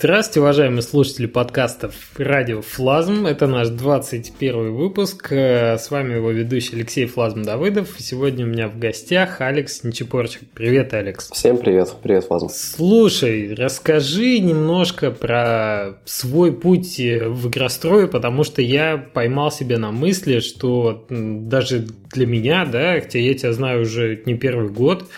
Здравствуйте, уважаемые слушатели подкастов «Радио Флазм». Это наш 21 выпуск. Э, с вами его ведущий Алексей Флазм Давыдов. Сегодня у меня в гостях Алекс Нечепорчик. Привет, Алекс. Всем привет. Привет, Флазм. Слушай, расскажи немножко про свой путь в игрострое, потому что я поймал себя на мысли, что даже для меня, да, хотя я тебя знаю уже не первый год,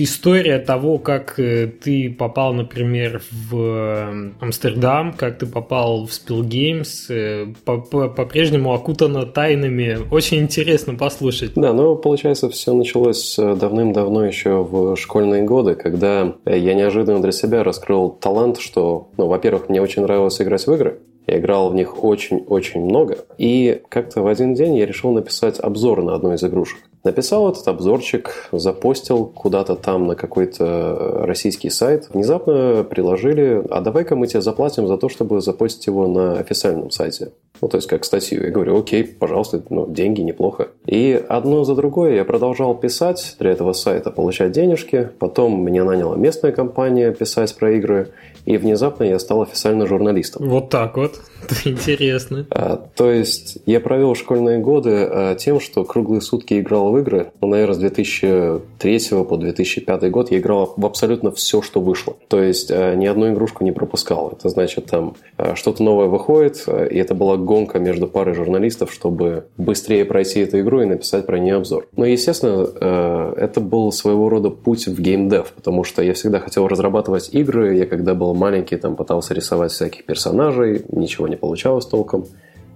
история того, как э, ты попал, например, в э, Амстердам, как ты попал в Spill Games, э, по-прежнему окутана тайнами. Очень интересно послушать. Да, ну, получается, все началось давным-давно еще в школьные годы, когда я неожиданно для себя раскрыл талант, что, ну, во-первых, мне очень нравилось играть в игры, я играл в них очень-очень много. И как-то в один день я решил написать обзор на одну из игрушек. Написал этот обзорчик, запостил куда-то там на какой-то российский сайт. Внезапно приложили, а давай-ка мы тебе заплатим за то, чтобы запостить его на официальном сайте. Ну, то есть как статью. Я говорю, окей, пожалуйста, ну, деньги неплохо. И одно за другое я продолжал писать для этого сайта, получать денежки. Потом меня наняла местная компания писать про игры. И внезапно я стал официально журналистом. Вот так вот. Интересно. А, то есть я провел школьные годы а, тем, что круглые сутки играл в игры. Ну, наверное, с 2003 по 2005 год я играл в абсолютно все, что вышло. То есть а, ни одну игрушку не пропускал. Это значит, там а, что-то новое выходит, а, и это была гонка между парой журналистов, чтобы быстрее пройти эту игру и написать про нее обзор. Но, естественно, а, это был своего рода путь в геймдев, потому что я всегда хотел разрабатывать игры. Я когда был маленький, там пытался рисовать всяких персонажей, ничего не получалось толком.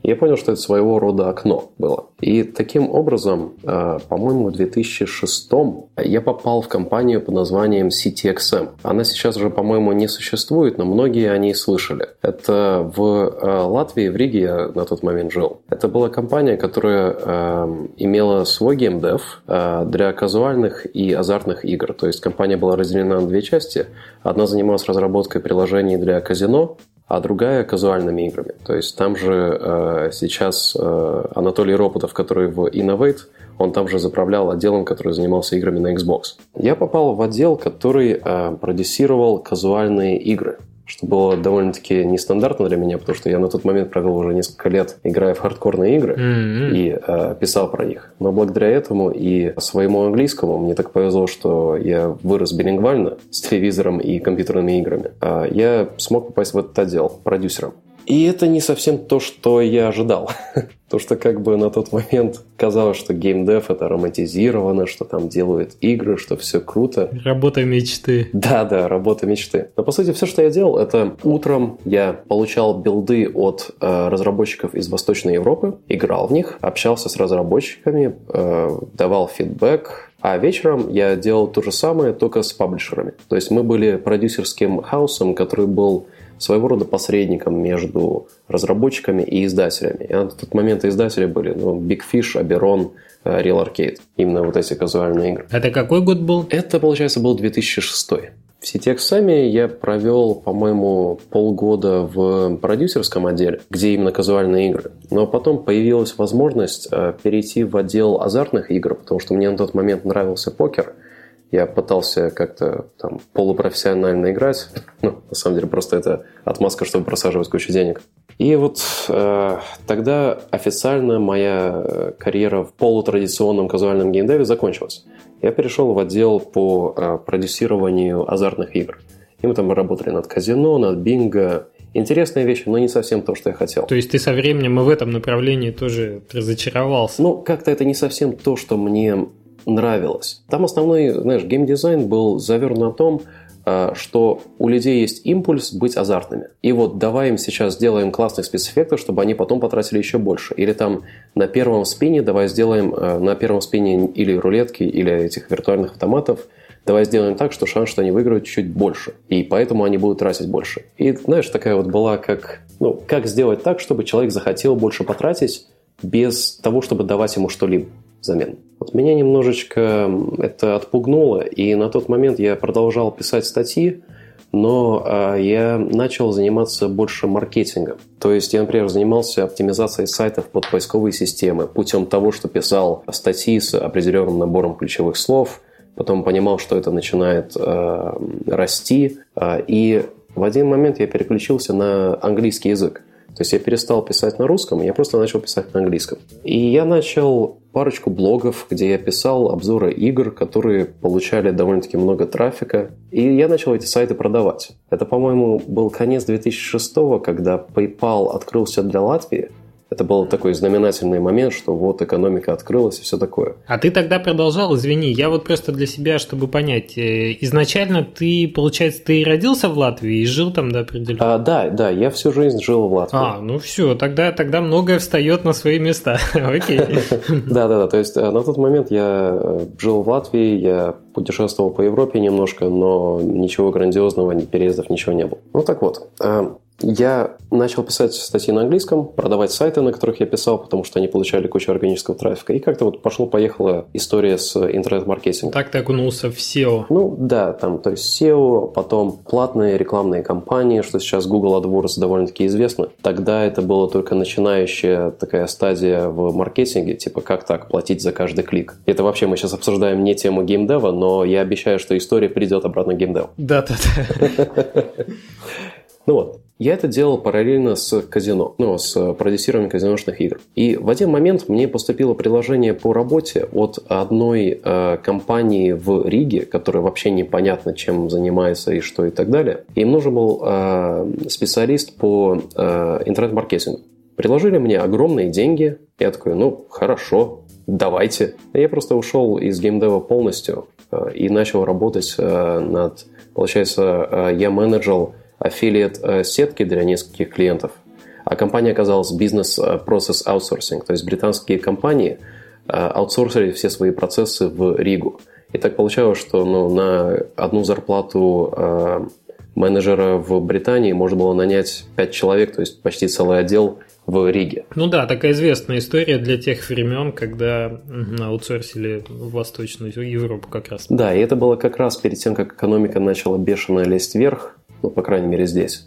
Я понял, что это своего рода окно было. И таким образом, э, по-моему, в 2006 я попал в компанию под названием CTXM. Она сейчас уже, по-моему, не существует, но многие о ней слышали. Это в э, Латвии, в Риге я на тот момент жил. Это была компания, которая э, имела свой геймдев для казуальных и азартных игр. То есть компания была разделена на две части. Одна занималась разработкой приложений для казино, а другая казуальными играми. То есть там же э, сейчас э, Анатолий Ропотов, который в Innovate, он там же заправлял отделом, который занимался играми на Xbox. Я попал в отдел, который э, продюсировал казуальные игры что было довольно-таки нестандартно для меня, потому что я на тот момент провел уже несколько лет, играя в хардкорные игры mm-hmm. и э, писал про них. Но благодаря этому и своему английскому мне так повезло, что я вырос билингвально с телевизором и компьютерными играми. Э, я смог попасть в этот отдел продюсером. И это не совсем то, что я ожидал. то, что как бы на тот момент казалось, что геймдев это романтизировано, что там делают игры, что все круто. Работа мечты. Да, да, работа мечты. Но по сути все, что я делал, это утром я получал билды от э, разработчиков из Восточной Европы, играл в них, общался с разработчиками, э, давал фидбэк, а вечером я делал то же самое, только с паблишерами. То есть мы были продюсерским хаусом, который был своего рода посредником между разработчиками и издателями. И на тот момент издатели были ну, Big Fish, Oberon, э, Real Arcade. Именно вот эти казуальные игры. Это какой год был? Это, получается, был 2006. В сети сами я провел, по-моему, полгода в продюсерском отделе, где именно казуальные игры. Но потом появилась возможность э, перейти в отдел азартных игр, потому что мне на тот момент нравился покер – я пытался как-то там полупрофессионально играть. Ну, на самом деле, просто это отмазка, чтобы просаживать кучу денег. И вот э, тогда официально моя карьера в полутрадиционном казуальном геймдеве закончилась. Я перешел в отдел по э, продюсированию азартных игр. И мы там работали над казино, над бинго, Интересная вещь, но не совсем то, что я хотел. То есть ты со временем и в этом направлении тоже разочаровался? Ну, как-то это не совсем то, что мне нравилось. Там основной, знаешь, геймдизайн был завернут на том, э, что у людей есть импульс быть азартными. И вот давай им сейчас сделаем классных спецэффектов, чтобы они потом потратили еще больше. Или там на первом спине давай сделаем э, на первом спине или рулетки, или этих виртуальных автоматов, давай сделаем так, что шанс, что они выиграют чуть больше. И поэтому они будут тратить больше. И знаешь, такая вот была как, ну, как сделать так, чтобы человек захотел больше потратить без того, чтобы давать ему что-либо взамен. Вот меня немножечко это отпугнуло, и на тот момент я продолжал писать статьи, но э, я начал заниматься больше маркетингом. То есть я, например, занимался оптимизацией сайтов под поисковые системы путем того, что писал статьи с определенным набором ключевых слов, потом понимал, что это начинает э, расти, э, и в один момент я переключился на английский язык. То есть я перестал писать на русском, я просто начал писать на английском. И я начал парочку блогов, где я писал обзоры игр, которые получали довольно-таки много трафика. И я начал эти сайты продавать. Это, по-моему, был конец 2006 когда PayPal открылся для Латвии это был такой знаменательный момент, что вот экономика открылась и все такое. А ты тогда продолжал, извини, я вот просто для себя, чтобы понять, э, изначально ты, получается, ты родился в Латвии и жил там до определенного? А, да, да, я всю жизнь жил в Латвии. А, ну все, тогда, тогда многое встает на свои места, окей. Да, да, да, то есть э, на тот момент я э, жил в Латвии, я путешествовал по Европе немножко, но ничего грандиозного, ни переездов, ничего не было. Ну так вот, я начал писать статьи на английском, продавать сайты, на которых я писал, потому что они получали кучу органического трафика. И как-то вот пошло-поехала история с интернет-маркетингом. Так ты окунулся в SEO? Ну да, там, то есть SEO, потом платные рекламные кампании, что сейчас Google AdWords довольно-таки известно. Тогда это была только начинающая такая стадия в маркетинге, типа как так платить за каждый клик. Это вообще мы сейчас обсуждаем не тему геймдева, но я обещаю, что история придет обратно к геймдеву. Да-да-да. Ну вот, я это делал параллельно с казино, ну, с продюсированием казиношных игр. И в один момент мне поступило предложение по работе от одной э, компании в Риге, которая вообще непонятно чем занимается и что и так далее. Им нужен был э, специалист по э, интернет-маркетингу. Предложили мне огромные деньги. Я такой, ну, хорошо, давайте. Я просто ушел из геймдева полностью э, и начал работать э, над... Получается, э, я менеджер аффилиат э, сетки для нескольких клиентов, а компания оказалась бизнес-процесс аутсорсинг, то есть британские компании э, аутсорсили все свои процессы в Ригу. И так получалось, что ну, на одну зарплату э, менеджера в Британии можно было нанять 5 человек, то есть почти целый отдел в Риге. Ну да, такая известная история для тех времен, когда аутсорсили в Восточную Европу как раз. Да, и это было как раз перед тем, как экономика начала бешено лезть вверх, ну, по крайней мере, здесь.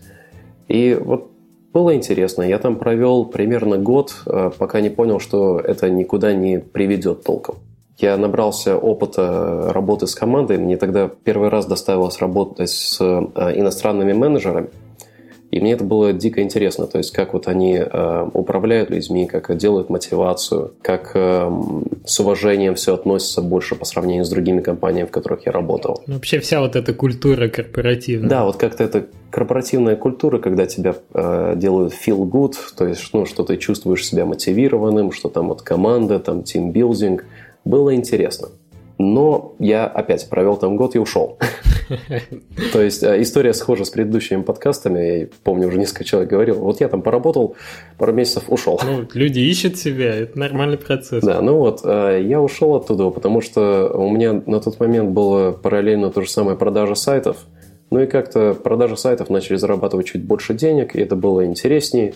И вот было интересно. Я там провел примерно год, э, пока не понял, что это никуда не приведет толком. Я набрался опыта работы с командой. Мне тогда первый раз доставилось работать с э, иностранными менеджерами – и мне это было дико интересно, то есть как вот они э, управляют людьми, как делают мотивацию, как э, с уважением все относятся больше по сравнению с другими компаниями, в которых я работал. Ну, вообще вся вот эта культура корпоративная. Да, вот как-то это корпоративная культура, когда тебя э, делают feel good, то есть ну, что ты чувствуешь себя мотивированным, что там вот команда, там тимбилдинг, было интересно. Но я опять провел там год и ушел. То есть э, история схожа с предыдущими подкастами. Я помню, уже несколько человек говорил. Вот я там поработал, пару месяцев ушел. Ну, люди ищут себя, это нормальный процесс. Да, ну вот, э, я ушел оттуда, потому что у меня на тот момент было параллельно то же самое продажа сайтов. Ну и как-то продажи сайтов начали зарабатывать чуть больше денег, и это было интереснее.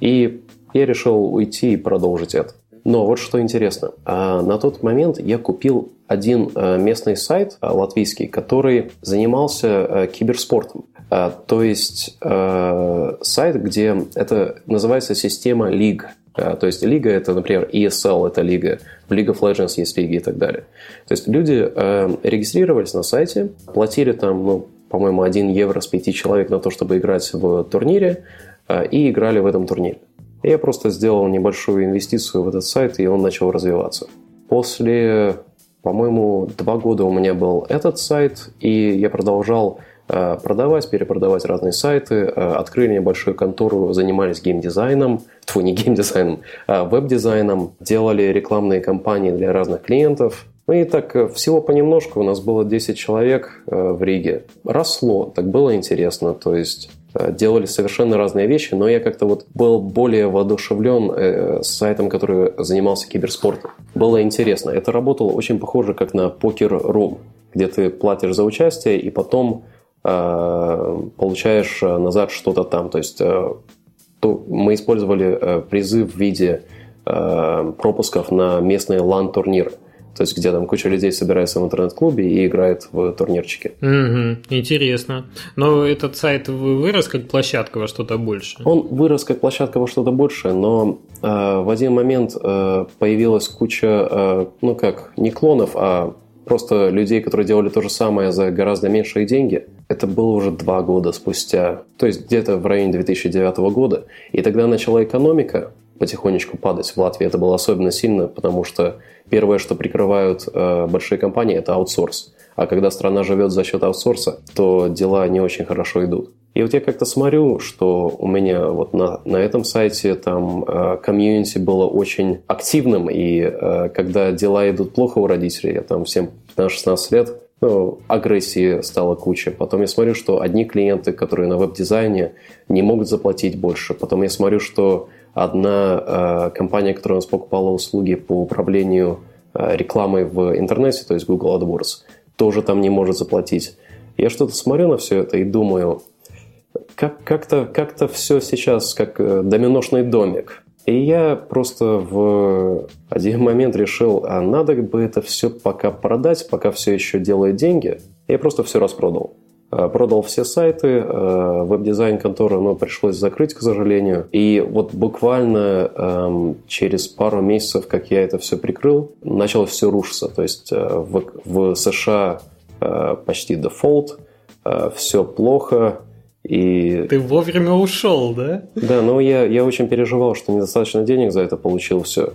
И я решил уйти и продолжить это. Но вот что интересно. А, на тот момент я купил один э, местный сайт э, латвийский, который занимался киберспортом. А, то есть сайт, где это называется система лиг. А, то есть лига это, например, ESL это лига, в League of Legends есть лиги и так далее. То есть люди регистрировались на сайте, платили там, ну, по-моему, 1 евро с 5 человек на то, чтобы играть в турнире, и играли в этом турнире. Я просто сделал небольшую инвестицию в этот сайт, и он начал развиваться. После, по-моему, два года у меня был этот сайт, и я продолжал э, продавать, перепродавать разные сайты, э, открыли небольшую контору, занимались геймдизайном, тьфу, не геймдизайном, а веб-дизайном, делали рекламные кампании для разных клиентов. Ну и так э, всего понемножку, у нас было 10 человек в Риге. Росло, так было интересно, то есть делали совершенно разные вещи, но я как-то вот был более воодушевлен э, сайтом, который занимался киберспортом. Было интересно. Это работало очень похоже, как на покер-рум, где ты платишь за участие и потом э, получаешь назад что-то там. То есть э, то мы использовали э, призы в виде э, пропусков на местные лан-турниры. То есть, где там куча людей собирается в интернет-клубе и играет в турнирчики. Угу, интересно. Но этот сайт вырос как площадка во что-то больше? Он вырос как площадка во что-то больше, но э, в один момент э, появилась куча, э, ну как, не клонов, а просто людей, которые делали то же самое за гораздо меньшие деньги, это было уже два года спустя, то есть где-то в районе 2009 года. И тогда начала экономика потихонечку падать. В Латвии это было особенно сильно, потому что первое, что прикрывают э, большие компании, это аутсорс. А когда страна живет за счет аутсорса, то дела не очень хорошо идут. И вот я как-то смотрю, что у меня вот на, на этом сайте там э, комьюнити было очень активным, и э, когда дела идут плохо у родителей, я там всем 15-16 лет, ну, агрессии стало куча. Потом я смотрю, что одни клиенты, которые на веб-дизайне, не могут заплатить больше. Потом я смотрю, что одна э, компания, которая у нас покупала услуги по управлению э, рекламой в интернете, то есть Google AdWords, тоже там не может заплатить. Я что-то смотрю на все это и думаю, как, как-то, как-то все сейчас как э, доминошный домик. И я просто в один момент решил, а надо бы это все пока продать, пока все еще делает деньги. Я просто все распродал. А, продал все сайты, а, веб-дизайн конторы, но пришлось закрыть, к сожалению. И вот буквально эм, через пару месяцев, как я это все прикрыл, начало все рушиться. То есть э, в, в США э, почти дефолт, э, все плохо, и... Ты вовремя ушел, да? Да, но я, я очень переживал, что недостаточно денег за это получил все.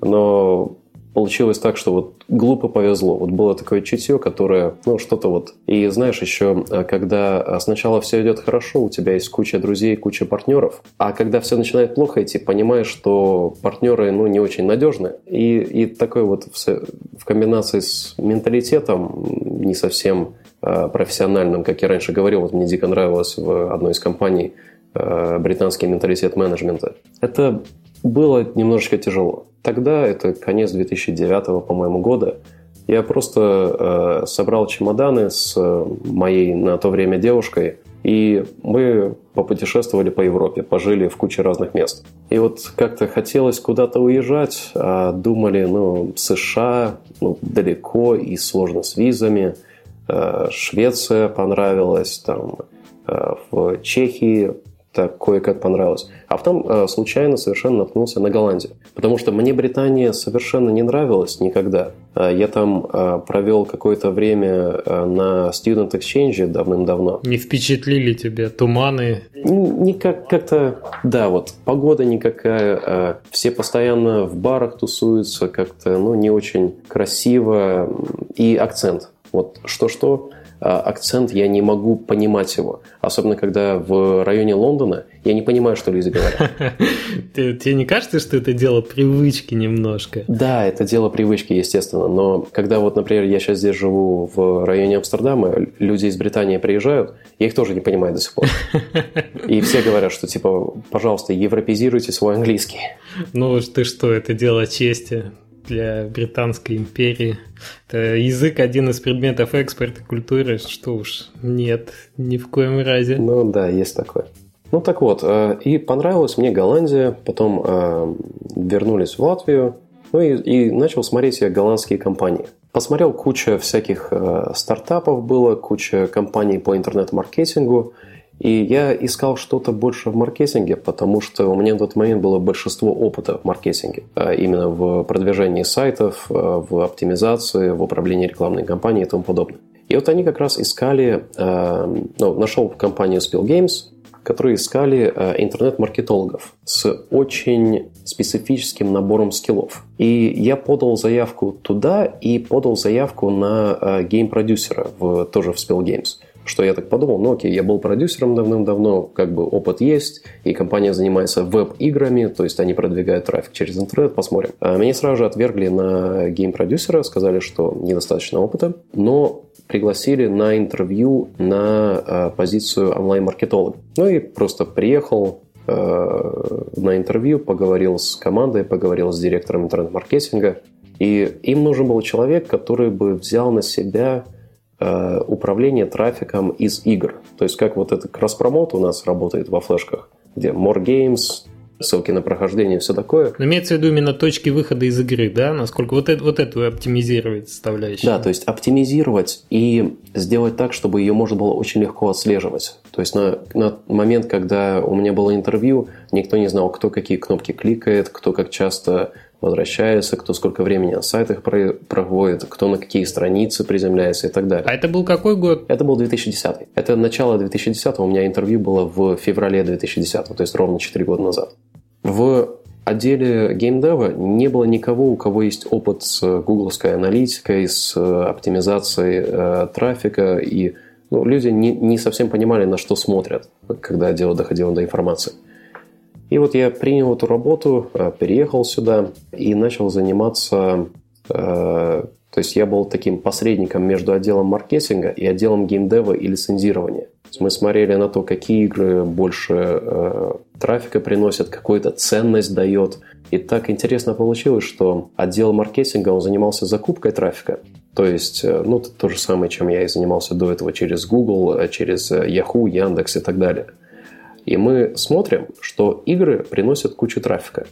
Но получилось так, что вот глупо повезло. Вот было такое чутье, которое, ну, что-то вот. И знаешь, еще, э, когда э, сначала все идет хорошо, у тебя есть куча друзей, куча партнеров, а когда все начинает плохо идти, понимаешь, что партнеры, ну, не очень надежны. И, и такой вот в, в комбинации с менталитетом не совсем Э, профессиональным, как я раньше говорил, вот мне дико нравилось в одной из компаний британский менталитет менеджмента. Это было немножечко тяжело. Тогда, это конец 2009, по-моему, года, я просто э, собрал чемоданы с моей на то время девушкой, и мы попутешествовали по Европе, пожили в куче разных мест. И вот как-то хотелось куда-то уезжать, а думали, ну, США, ну, далеко и сложно с визами – Э, Швеция понравилась, там, э, в Чехии так кое-как понравилось. А потом э, случайно совершенно наткнулся на Голландию. Потому что мне Британия совершенно не нравилась никогда. Я там провел какое-то время на Student Exchange давным-давно. Не впечатлили тебя туманы? Никак как-то, да, вот погода никакая. Все постоянно в барах тусуются, как-то, ну, не очень красиво. И акцент вот что-что, акцент, я не могу понимать его. Особенно, когда в районе Лондона я не понимаю, что люди говорят. Тебе не кажется, что это дело привычки немножко? Да, это дело привычки, естественно. Но когда вот, например, я сейчас здесь живу в районе Амстердама, люди из Британии приезжают, я их тоже не понимаю до сих пор. И все говорят, что типа, пожалуйста, европезируйте свой английский. Ну ты что, это дело чести для Британской империи. Это язык один из предметов экспорта культуры, что уж нет, ни в коем разе. Ну да, есть такое. Ну так вот, э, и понравилась мне Голландия, потом э, вернулись в Латвию, ну и, и начал смотреть я голландские компании. Посмотрел куча всяких э, стартапов было, куча компаний по интернет-маркетингу, и я искал что-то больше в маркетинге, потому что у меня в тот момент было большинство опыта в маркетинге. А именно в продвижении сайтов, а, в оптимизации, в управлении рекламной кампанией и тому подобное. И вот они как раз искали, а, ну, нашел компанию Spill Games, которые искали интернет-маркетологов с очень специфическим набором скиллов. И я подал заявку туда и подал заявку на гейм-продюсера в, тоже в Spill Games что я так подумал, ну окей, я был продюсером давным-давно, как бы опыт есть, и компания занимается веб-играми, то есть они продвигают трафик через интернет, посмотрим. А меня сразу же отвергли на гейм-продюсера, сказали, что недостаточно опыта, но пригласили на интервью на э, позицию онлайн-маркетолога. Ну и просто приехал, э, на интервью, поговорил с командой, поговорил с директором интернет-маркетинга. И им нужен был человек, который бы взял на себя управление трафиком из игр. То есть как вот этот кросс-промоут у нас работает во флешках, где more games, ссылки на прохождение, все такое. Но имеется в виду именно точки выхода из игры, да? Насколько вот, это, вот эту оптимизировать составляющую? Да, то есть оптимизировать и сделать так, чтобы ее можно было очень легко отслеживать. То есть на, на момент, когда у меня было интервью, никто не знал, кто какие кнопки кликает, кто как часто возвращается, кто сколько времени на сайтах проводит, кто на какие страницы приземляется и так далее. А это был какой год? Это был 2010. Это начало 2010, у меня интервью было в феврале 2010, то есть ровно 4 года назад. В отделе геймдева не было никого, у кого есть опыт с гугловской аналитикой, с оптимизацией э, трафика, и ну, люди не, не совсем понимали, на что смотрят, когда дело доходило до информации. И вот я принял эту работу, э, переехал сюда и начал заниматься... Э, то есть я был таким посредником между отделом маркетинга и отделом геймдева и лицензирования. То мы смотрели на то, какие игры больше э, трафика приносят, какую-то ценность дает. И так интересно получилось, что отдел маркетинга он занимался закупкой трафика. То есть, э, ну, это то же самое, чем я и занимался до этого через Google, через Yahoo, Яндекс и так далее – и мы смотрим, что игры приносят кучу трафика.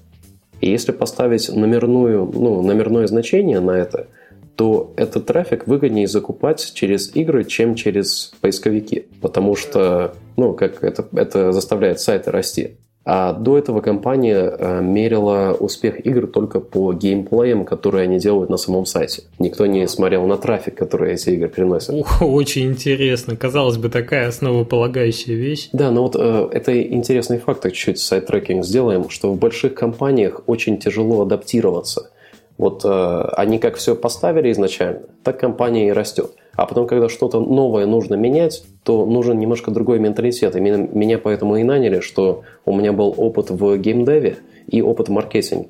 И если поставить номерную, ну, номерное значение на это, то этот трафик выгоднее закупать через игры, чем через поисковики. Потому что, ну, как это, это заставляет сайты расти. А до этого компания э, мерила успех игр только по геймплеям, которые они делают на самом сайте. Никто не смотрел на трафик, который эти игры приносят. Ух, очень интересно. Казалось бы, такая основополагающая вещь. Да, но вот э, это интересный факт, чуть-чуть сайт-трекинг сделаем, что в больших компаниях очень тяжело адаптироваться. Вот э, они как все поставили изначально, так компания и растет. А потом, когда что-то новое нужно менять, то нужен немножко другой менталитет. И меня, поэтому и наняли, что у меня был опыт в геймдеве и опыт в маркетинге.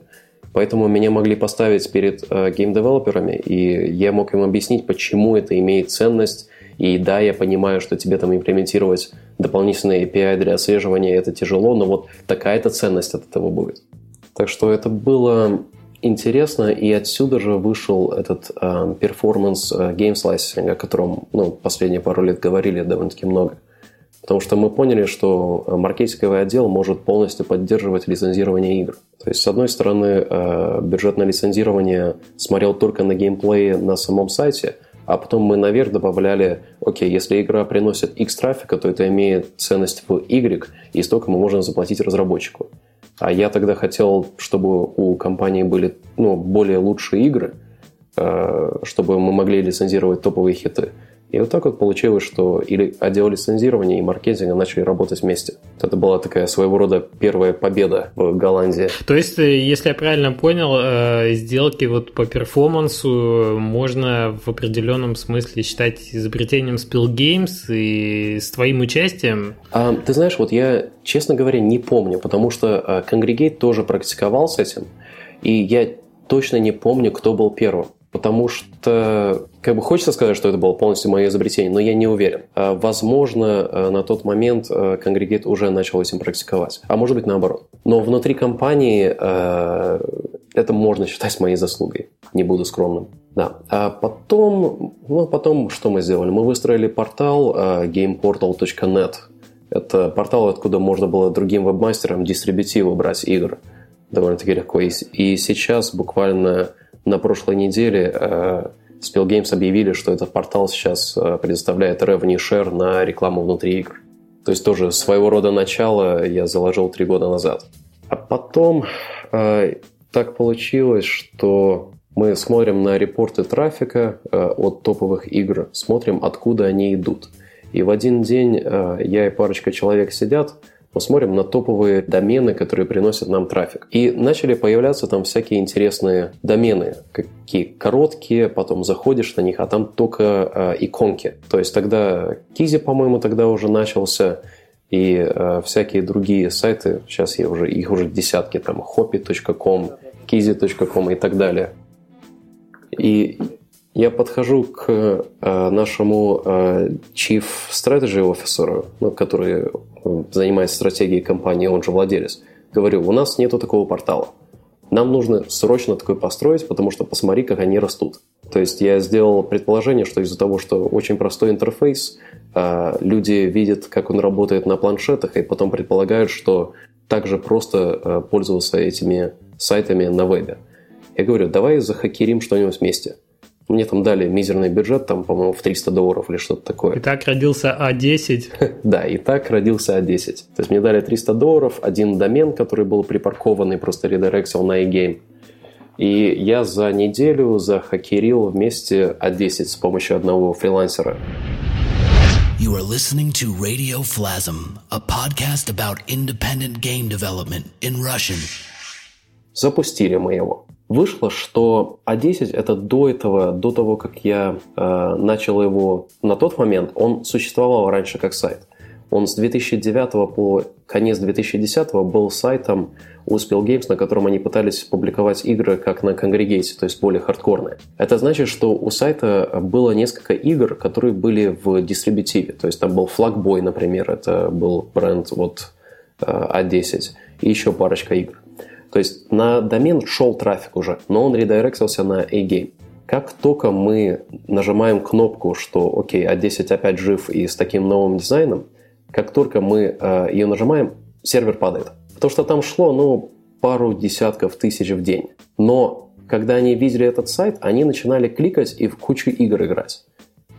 Поэтому меня могли поставить перед э, геймдевелоперами, и я мог им объяснить, почему это имеет ценность. И да, я понимаю, что тебе там имплементировать дополнительные API для отслеживания это тяжело, но вот такая-то ценность от этого будет. Так что это было интересно, и отсюда же вышел этот э, перформанс э, game slicing, о котором ну, последние пару лет говорили довольно-таки много. Потому что мы поняли, что э, маркетинговый отдел может полностью поддерживать лицензирование игр. То есть, с одной стороны, э, бюджетное лицензирование смотрел только на геймплей на самом сайте, а потом мы наверх добавляли, окей, если игра приносит X трафика, то это имеет ценность в Y, и столько мы можем заплатить разработчику. А я тогда хотел, чтобы у компании были ну, более лучшие игры, э, чтобы мы могли лицензировать топовые хиты. И вот так вот получилось, что или отдел лицензирования и маркетинга начали работать вместе. Это была такая своего рода первая победа в Голландии. То есть, э, если я правильно понял, э, сделки вот по перформансу можно в определенном смысле считать изобретением Spill Games и с твоим участием? А, ты знаешь, вот я, честно говоря, не помню, потому что а, Congregate тоже практиковал с этим, и я точно не помню, кто был первым потому что как бы хочется сказать, что это было полностью мое изобретение, но я не уверен. А, возможно, а, на тот момент Congregate а, уже начал этим практиковать, а может быть наоборот. Но внутри компании это можно считать моей заслугой, не буду скромным. Да. А потом, ну, потом что мы сделали? Мы выстроили портал gameportal.net. Это портал, откуда можно было другим вебмастерам дистрибутивы брать игр довольно-таки легко. И, и сейчас буквально на прошлой неделе э, Spill Games объявили, что этот портал сейчас э, предоставляет revenue share на рекламу внутри игр. То есть тоже своего рода начало я заложил три года назад. А потом э, так получилось, что мы смотрим на репорты трафика э, от топовых игр, смотрим, откуда они идут. И в один день э, я и парочка человек сидят, посмотрим на топовые домены, которые приносят нам трафик. И начали появляться там всякие интересные домены, какие короткие, потом заходишь на них, а там только э, иконки. То есть тогда Кизи, по-моему, тогда уже начался, и э, всякие другие сайты, сейчас я уже, их уже десятки, там hoppy.com, kizy.com и так далее. И я подхожу к э, нашему э, Chief Strategy Officer, ну, который занимается стратегией компании, он же владелец. Говорю, у нас нету такого портала. Нам нужно срочно такой построить, потому что посмотри, как они растут. То есть я сделал предположение, что из-за того, что очень простой интерфейс, э, люди видят, как он работает на планшетах, и потом предполагают, что также просто э, пользоваться этими сайтами на вебе. Я говорю, давай захакерим что-нибудь вместе. Мне там дали мизерный бюджет, там, по-моему, в 300 долларов или что-то такое. И так родился А10. да, и так родился А10. То есть мне дали 300 долларов, один домен, который был припаркованный, просто редирексил на e-game. И я за неделю захакерил вместе А10 с помощью одного фрилансера. You are listening to Radio Flasm, a podcast about independent game development in Russian. Запустили мы его. Вышло, что А10 это до этого, до того, как я э, начал его на тот момент, он существовал раньше как сайт. Он с 2009 по конец 2010 был сайтом у Games, на котором они пытались публиковать игры как на конгрегейте, то есть более хардкорные. Это значит, что у сайта было несколько игр, которые были в дистрибутиве. То есть там был Flagboy, например, это был бренд вот A10, и еще парочка игр. То есть на домен шел трафик уже, но он редиректился на A-Game. Как только мы нажимаем кнопку, что окей, A10 опять жив и с таким новым дизайном, как только мы э, ее нажимаем, сервер падает. Потому что там шло, ну, пару десятков тысяч в день. Но когда они видели этот сайт, они начинали кликать и в кучу игр играть.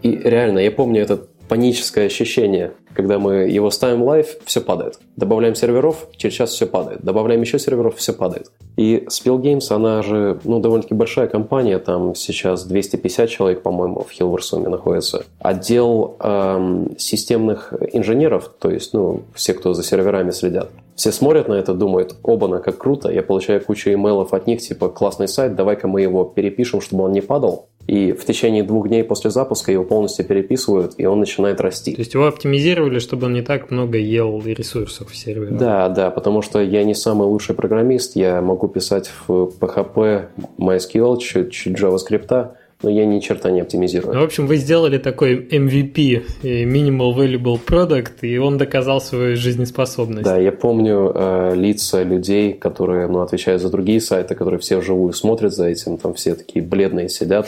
И реально, я помню это паническое ощущение, когда мы его ставим live, все падает. Добавляем серверов, через час все падает. Добавляем еще серверов, все падает. И Spill Games, она же, ну, довольно-таки большая компания, там сейчас 250 человек, по-моему, в Хилверсуме находится. Отдел эм, системных инженеров, то есть, ну, все, кто за серверами следят, все смотрят на это, думают, оба-на, как круто, я получаю кучу имейлов от них, типа, классный сайт, давай-ка мы его перепишем, чтобы он не падал. И в течение двух дней после запуска его полностью переписывают, и он начинает расти. То есть его оптимизировали, чтобы он не так много ел ресурсов в сервере? Да, да, потому что я не самый лучший программист, я могу писать в PHP, MySQL, чуть-чуть JavaScript, но я ни черта не оптимизирую. Ну, в общем, вы сделали такой MVP, Minimal Valuable Product, и он доказал свою жизнеспособность. Да, я помню э, лица людей, которые ну, отвечают за другие сайты, которые все вживую смотрят за этим, там все такие бледные сидят.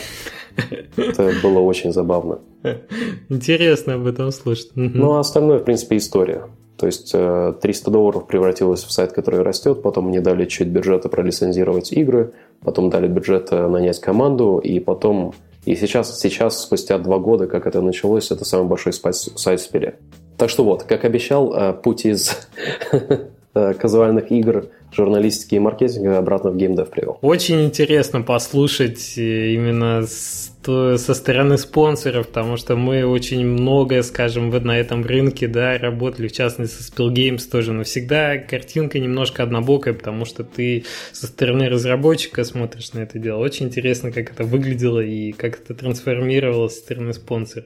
Это было очень забавно. Интересно об этом слушать. Ну, а остальное, в принципе, история. То есть 300 э, долларов превратилось в сайт, который растет, потом мне дали чуть бюджета пролицензировать игры, потом дали бюджет нанять команду, и потом... И сейчас, сейчас, спустя два года, как это началось, это самый большой сайт в спиле. Так что вот, как обещал, э, путь из э, казуальных игр журналистики и маркетинга обратно в геймдев привел. Очень интересно послушать именно с со стороны спонсоров, потому что мы очень много, скажем, вот на этом рынке, да, работали, в частности, с Spill Games тоже, но всегда картинка немножко однобокая, потому что ты со стороны разработчика смотришь на это дело. Очень интересно, как это выглядело и как это трансформировалось со стороны спонсора.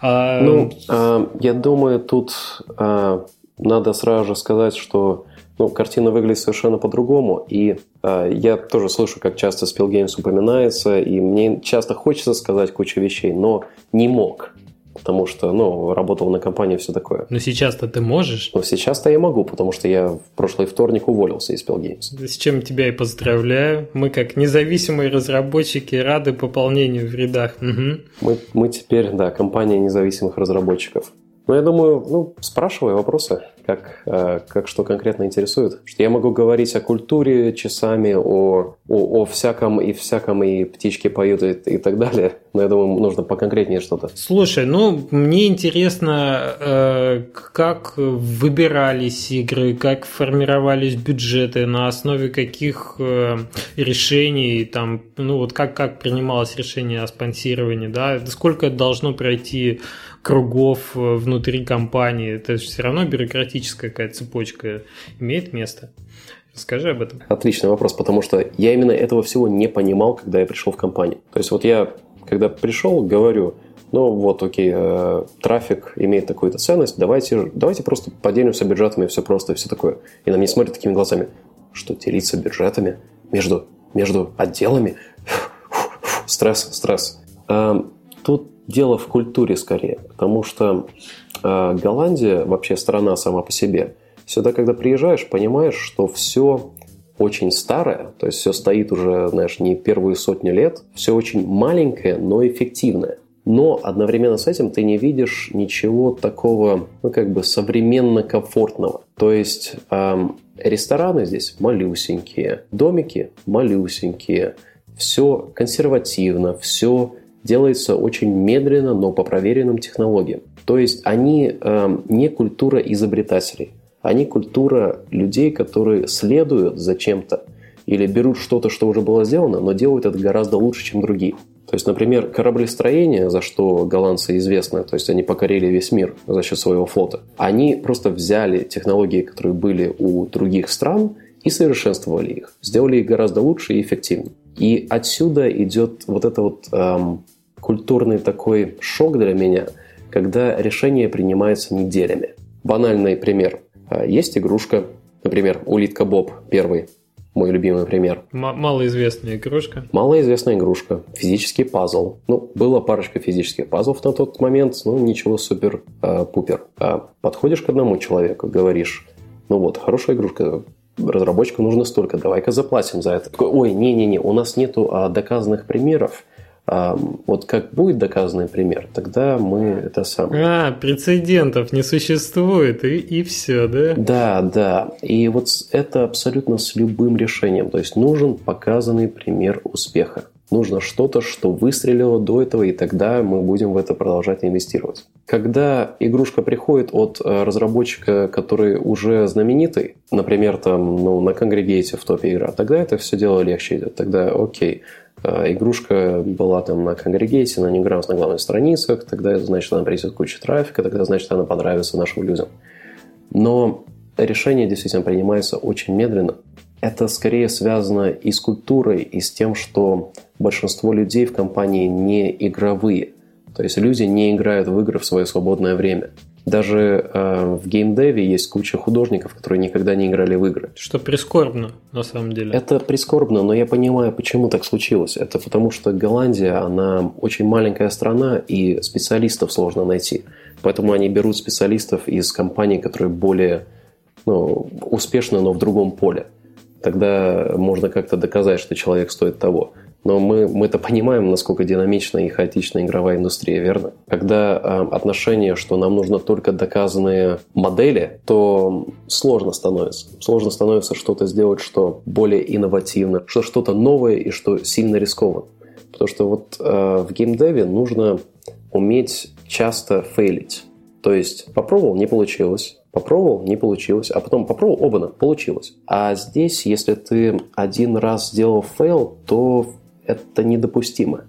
А... Ну, а, я думаю, тут а, надо сразу же сказать, что ну, картина выглядит совершенно по-другому. И я тоже слышу, как часто Spill Games упоминается, и мне часто хочется сказать кучу вещей, но не мог. Потому что, ну, работал на компании, все такое. Но сейчас-то ты можешь? Но сейчас-то я могу, потому что я в прошлый вторник уволился из Spill Games. С чем тебя и поздравляю. Мы, как независимые разработчики, рады пополнению в рядах. Угу. Мы, мы теперь, да, компания независимых разработчиков. Ну, я думаю, ну, спрашивай вопросы, как, э, как что конкретно интересует. Что я могу говорить о культуре часами, о, о, о всяком и всяком, и птички поют и, и так далее. Но я думаю, нужно поконкретнее что-то. Слушай, ну, мне интересно, э, как выбирались игры, как формировались бюджеты, на основе каких э, решений, там, ну, вот как, как принималось решение о спонсировании, да, сколько должно пройти кругов внутри компании. Это все равно бюрократическая какая-то цепочка имеет место. Расскажи об этом. Отличный вопрос, потому что я именно этого всего не понимал, когда я пришел в компанию. То есть вот я, когда пришел, говорю, ну вот, окей, э, трафик имеет такую-то ценность, давайте, давайте просто поделимся бюджетами, все просто все такое. И на меня смотрят такими глазами, что делиться бюджетами между, между отделами? Стресс, стресс. Эм, тут дело в культуре скорее, потому что э, Голландия вообще страна сама по себе. Сюда, когда приезжаешь, понимаешь, что все очень старое, то есть все стоит уже, знаешь, не первую сотню лет, все очень маленькое, но эффективное. Но одновременно с этим ты не видишь ничего такого, ну, как бы современно комфортного. То есть эм, рестораны здесь малюсенькие, домики малюсенькие, все консервативно, все делается очень медленно, но по проверенным технологиям. То есть они э, не культура изобретателей, они культура людей, которые следуют за чем-то или берут что-то, что уже было сделано, но делают это гораздо лучше, чем другие. То есть, например, кораблестроение, за что голландцы известны, то есть они покорили весь мир за счет своего флота, они просто взяли технологии, которые были у других стран, и совершенствовали их, сделали их гораздо лучше и эффективнее. И отсюда идет вот это вот эм, культурный такой шок для меня, когда решение принимается неделями. Банальный пример. Э, есть игрушка, например, улитка Боб первый, мой любимый пример. М- малоизвестная игрушка. Малоизвестная игрушка. Физический пазл. Ну, было парочка физических пазлов на тот момент, но ничего супер-пупер. Э, а подходишь к одному человеку, говоришь, ну вот, хорошая игрушка, разработчику нужно столько, давай-ка заплатим за это. Ой, не-не-не, у нас нету а, доказанных примеров, а, вот как будет доказанный пример, тогда мы это самое. А, прецедентов не существует, и, и все, да? Да, да. И вот это абсолютно с любым решением. То есть нужен показанный пример успеха. Нужно что-то, что выстрелило до этого, и тогда мы будем в это продолжать инвестировать. Когда игрушка приходит от э, разработчика, который уже знаменитый, например, там, ну, на конгрегейте в топе игра, тогда это все дело легче идет. Тогда окей, игрушка была там на конгрегейте, на не на главных страницах, тогда значит она принесет кучу трафика, тогда значит она понравится нашим людям. Но решение действительно принимается очень медленно. Это скорее связано и с культурой, и с тем, что большинство людей в компании не игровые. То есть люди не играют в игры в свое свободное время. Даже э, в геймдеве есть куча художников, которые никогда не играли в игры. Что прискорбно, на самом деле. Это прискорбно, но я понимаю, почему так случилось. Это потому, что Голландия, она очень маленькая страна, и специалистов сложно найти. Поэтому они берут специалистов из компаний, которые более ну, успешны, но в другом поле. Тогда можно как-то доказать, что человек стоит того. Но мы, мы-то понимаем, насколько динамична и хаотична игровая индустрия, верно? Когда э, отношение, что нам нужно только доказанные модели, то сложно становится. Сложно становится что-то сделать, что более инновативно, что что-то новое и что сильно рискованно. Потому что вот э, в геймдеве нужно уметь часто fail ить. То есть попробовал, не получилось. Попробовал, не получилось, а потом попробовал, опа, получилось. А здесь, если ты один раз сделал fail, то это недопустимо.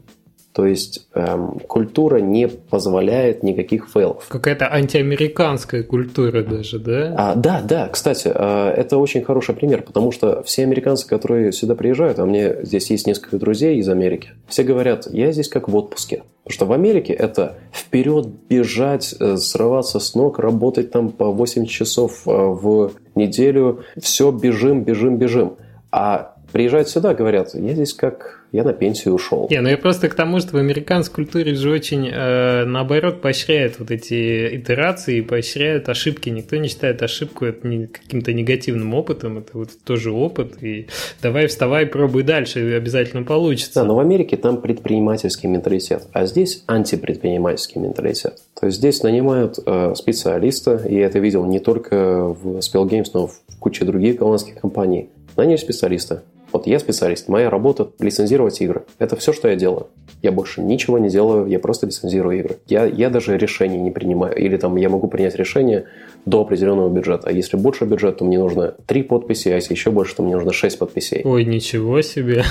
То есть эм, культура не позволяет никаких fail ов. Какая-то антиамериканская культура даже, да? А, да, да. Кстати, э, это очень хороший пример, потому что все американцы, которые сюда приезжают, а мне здесь есть несколько друзей из Америки, все говорят, я здесь как в отпуске. Потому что в Америке это вперед бежать, э, срываться с ног, работать там по 8 часов э, в неделю, все бежим, бежим, бежим. А приезжают сюда, говорят, я здесь как я на пенсию ушел. Не, ну я просто к тому, что в американской культуре же очень, э, наоборот, поощряют вот эти итерации, поощряют ошибки. Никто не считает ошибку это не, каким-то негативным опытом, это вот тоже опыт. И давай вставай, пробуй дальше, и обязательно получится. Да, но в Америке там предпринимательский менталитет, а здесь антипредпринимательский менталитет. То есть здесь нанимают э, специалиста, и я это видел не только в Spell Games, но в куче других голландских компаний. Наняли специалиста, вот я специалист, моя работа – лицензировать игры. Это все, что я делаю. Я больше ничего не делаю, я просто лицензирую игры. Я, я даже решений не принимаю. Или там я могу принять решение до определенного бюджета. А если больше бюджета, то мне нужно три подписи, а если еще больше, то мне нужно шесть подписей. Ой, ничего себе.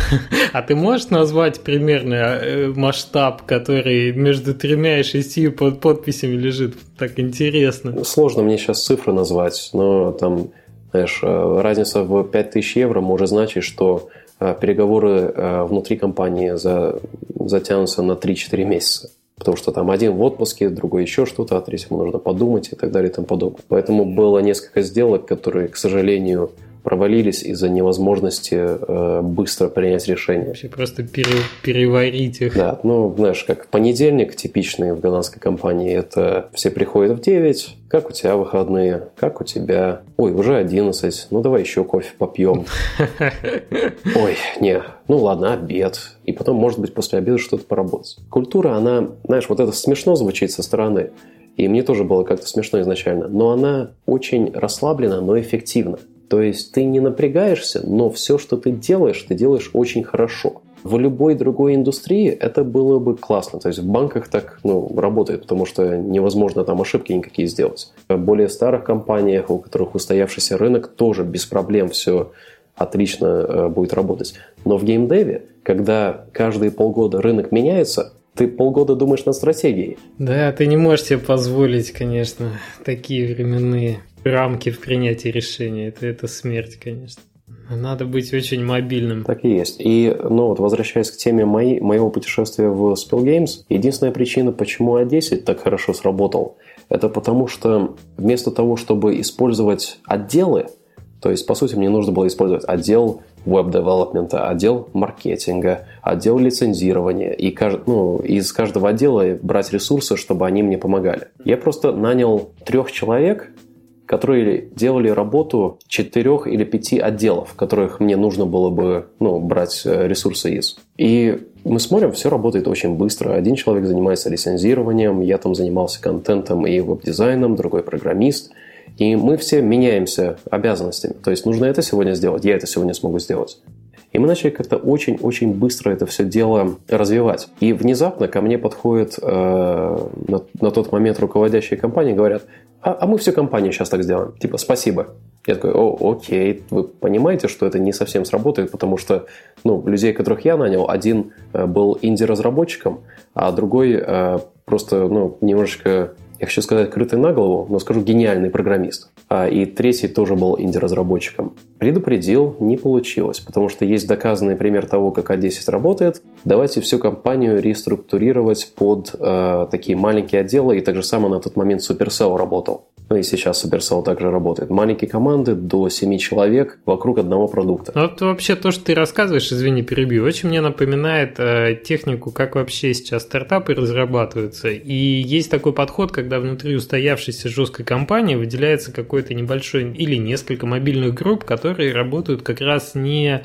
А ты можешь назвать примерный э, масштаб, который между тремя и шестью подписями лежит? Так интересно. Сложно мне сейчас цифры назвать, но там знаешь, э, разница в 5000 евро может значить, что э, переговоры э, внутри компании за, затянутся на 3-4 месяца. Потому что там один в отпуске, другой еще что-то, а третьему нужно подумать и так далее и тому подобное. Поэтому было несколько сделок, которые, к сожалению, провалились из-за невозможности э, быстро принять решение. Вообще просто пере, переварить их. Да, ну, знаешь, как понедельник типичный в голландской компании, это все приходят в 9, как у тебя выходные, как у тебя, ой, уже 11, ну давай еще кофе попьем. Ой, не, ну ладно, обед. И потом, может быть, после обеда что-то поработать. Культура, она, знаешь, вот это смешно звучит со стороны, и мне тоже было как-то смешно изначально, но она очень расслаблена, но эффективна. То есть ты не напрягаешься, но все, что ты делаешь, ты делаешь очень хорошо. В любой другой индустрии это было бы классно. То есть в банках так ну, работает, потому что невозможно там ошибки никакие сделать. В более старых компаниях, у которых устоявшийся рынок, тоже без проблем все отлично э, будет работать. Но в геймдеве, когда каждые полгода рынок меняется, ты полгода думаешь над стратегией. Да, ты не можешь себе позволить, конечно, такие временные рамки в принятии решения. Это, это смерть, конечно. Надо быть очень мобильным. Так и есть. И, ну вот, возвращаясь к теме моей, моего путешествия в Spill Games, единственная причина, почему А10 так хорошо сработал, это потому что вместо того, чтобы использовать отделы, то есть, по сути, мне нужно было использовать отдел веб-девелопмента, отдел маркетинга, отдел лицензирования и ну, из каждого отдела брать ресурсы, чтобы они мне помогали. Я просто нанял трех человек, которые делали работу четырех или пяти отделов, которых мне нужно было бы ну, брать э, ресурсы из. И мы смотрим, все работает очень быстро. Один человек занимается лицензированием, я там занимался контентом и веб-дизайном, другой программист. И мы все меняемся обязанностями. То есть нужно это сегодня сделать, я это сегодня смогу сделать. И мы начали как-то очень-очень быстро это все дело развивать. И внезапно ко мне подходит э, на, на тот момент руководящие компании говорят, а, а мы всю компанию сейчас так сделаем. Типа, спасибо. Я такой, о, окей, вы понимаете, что это не совсем сработает, потому что, ну, людей, которых я нанял, один э, был инди-разработчиком, а другой э, просто, ну, немножечко я хочу сказать крытый на голову, но скажу гениальный программист. А, и третий тоже был инди-разработчиком. Предупредил, не получилось, потому что есть доказанный пример того, как А10 работает. Давайте всю компанию реструктурировать под э, такие маленькие отделы, и так же самое на тот момент Supercell работал. Ну и сейчас Supercell также работает. Маленькие команды до 7 человек вокруг одного продукта. Ну, вот вообще то, что ты рассказываешь, извини, перебью, очень мне напоминает э, технику, как вообще сейчас стартапы разрабатываются. И есть такой подход, когда внутри устоявшейся жесткой компании выделяется какой-то небольшой или несколько мобильных групп, которые работают как раз не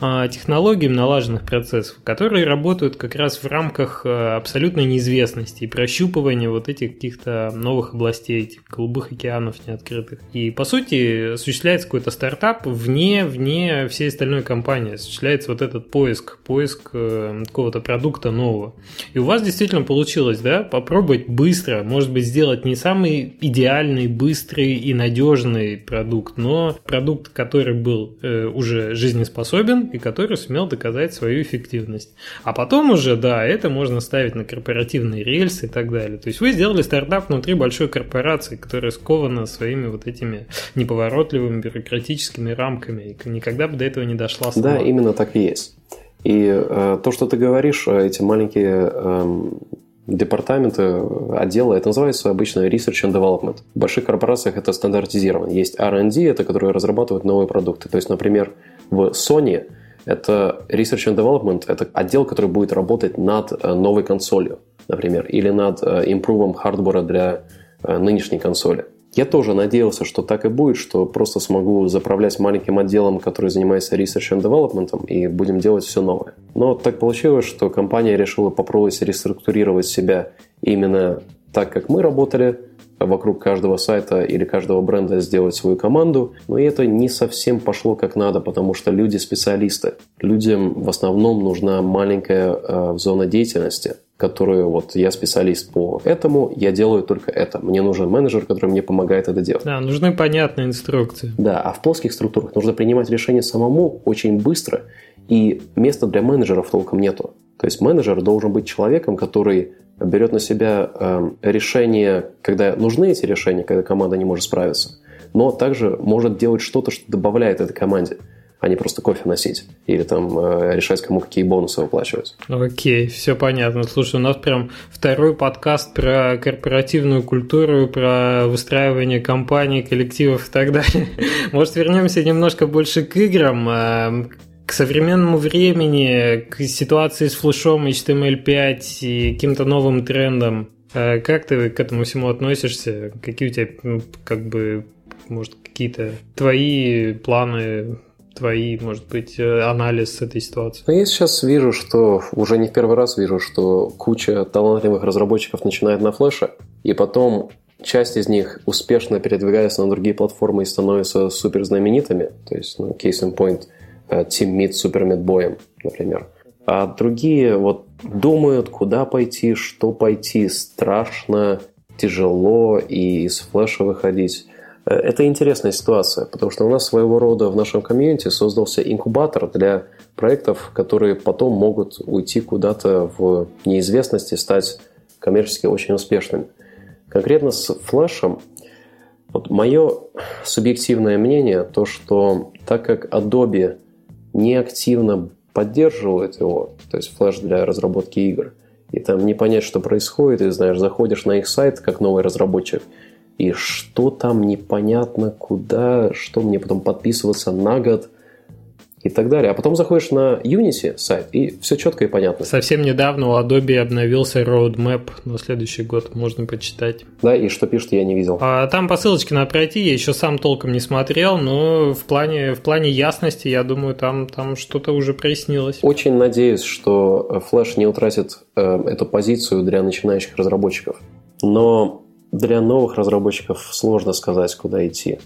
э, технологиями налаженных процессов, которые работают как раз в рамках э, абсолютной неизвестности и прощупывания вот этих каких-то новых областей, этих голубых океанов неоткрытых. И, по сути, осуществляется какой-то стартап вне, вне всей остальной компании. Осуществляется вот этот поиск, поиск э, какого-то продукта нового. И у вас действительно получилось, да, попробовать быстро, может быть, сделать не самый идеальный, быстрый и надежный продукт, но продукт, который был э, уже жизнеспособен и который сумел доказать свою эффективность. А потом уже, да, это можно ставить на корпоративные рельсы и так далее. То есть вы сделали стартап внутри большой корпорации, которая скована своими вот этими неповоротливыми бюрократическими рамками и никогда бы до этого не дошла сама. Да, именно так и есть. И э, то, что ты говоришь, э, эти маленькие э, департаменты, отделы, это называется обычно Research and Development. В больших корпорациях это стандартизировано. Есть R&D, это которые разрабатывают новые продукты. То есть, например, в Sony это Research and Development, это отдел, который будет работать над э, новой консолью, например, или над э, хардвара для Э, нынешней консоли. Я тоже надеялся, что так и будет, что просто смогу заправлять маленьким отделом, который занимается research and development, и будем делать все новое. Но так получилось, что компания решила попробовать реструктурировать себя именно так, как мы работали, вокруг каждого сайта или каждого бренда сделать свою команду, но это не совсем пошло как надо, потому что люди специалисты. Людям в основном нужна маленькая э, зона деятельности – которую вот я специалист по этому, я делаю только это. Мне нужен менеджер, который мне помогает это делать. Да, нужны понятные инструкции. Да, а в плоских структурах нужно принимать решения самому очень быстро, и места для менеджеров толком нету. То есть менеджер должен быть человеком, который берет на себя э, решения, когда нужны эти решения, когда команда не может справиться, но также может делать что-то, что добавляет этой команде а не просто кофе носить или там э, решать, кому какие бонусы выплачивать. Окей, все понятно. Слушай, у нас прям второй подкаст про корпоративную культуру, про выстраивание компаний, коллективов и так далее. Может, вернемся немножко больше к играм, э, к современному времени, к ситуации с флешом HTML5 и каким-то новым трендам. Э, как ты к этому всему относишься? Какие у тебя, как бы, может, какие-то твои планы твои, может быть, э, анализ этой ситуации? Ну, я сейчас вижу, что уже не в первый раз вижу, что куча талантливых разработчиков начинает на флеше, и потом часть из них успешно передвигается на другие платформы и становятся супер знаменитыми. То есть, ну, case in point, э, Team Meet Super Meat Boy, например. А другие вот думают, куда пойти, что пойти, страшно, тяжело и из флеша выходить. Это интересная ситуация, потому что у нас своего рода в нашем комьюнити создался инкубатор для проектов, которые потом могут уйти куда-то в неизвестность и стать коммерчески очень успешными. Конкретно с флешем, вот мое субъективное мнение, то, что так как Adobe не активно поддерживает его, то есть флеш для разработки игр, и там не понять, что происходит, и знаешь, заходишь на их сайт как новый разработчик – и что там непонятно, куда, что мне потом подписываться на год и так далее. А потом заходишь на Unity сайт, и все четко и понятно. Совсем недавно у Adobe обновился roadmap на следующий год, можно почитать. Да, и что пишет, я не видел. А там по ссылочке надо пройти, я еще сам толком не смотрел, но в плане, в плане ясности, я думаю, там, там что-то уже прояснилось. Очень надеюсь, что Flash не утратит э, эту позицию для начинающих разработчиков. Но для новых разработчиков сложно сказать, куда идти.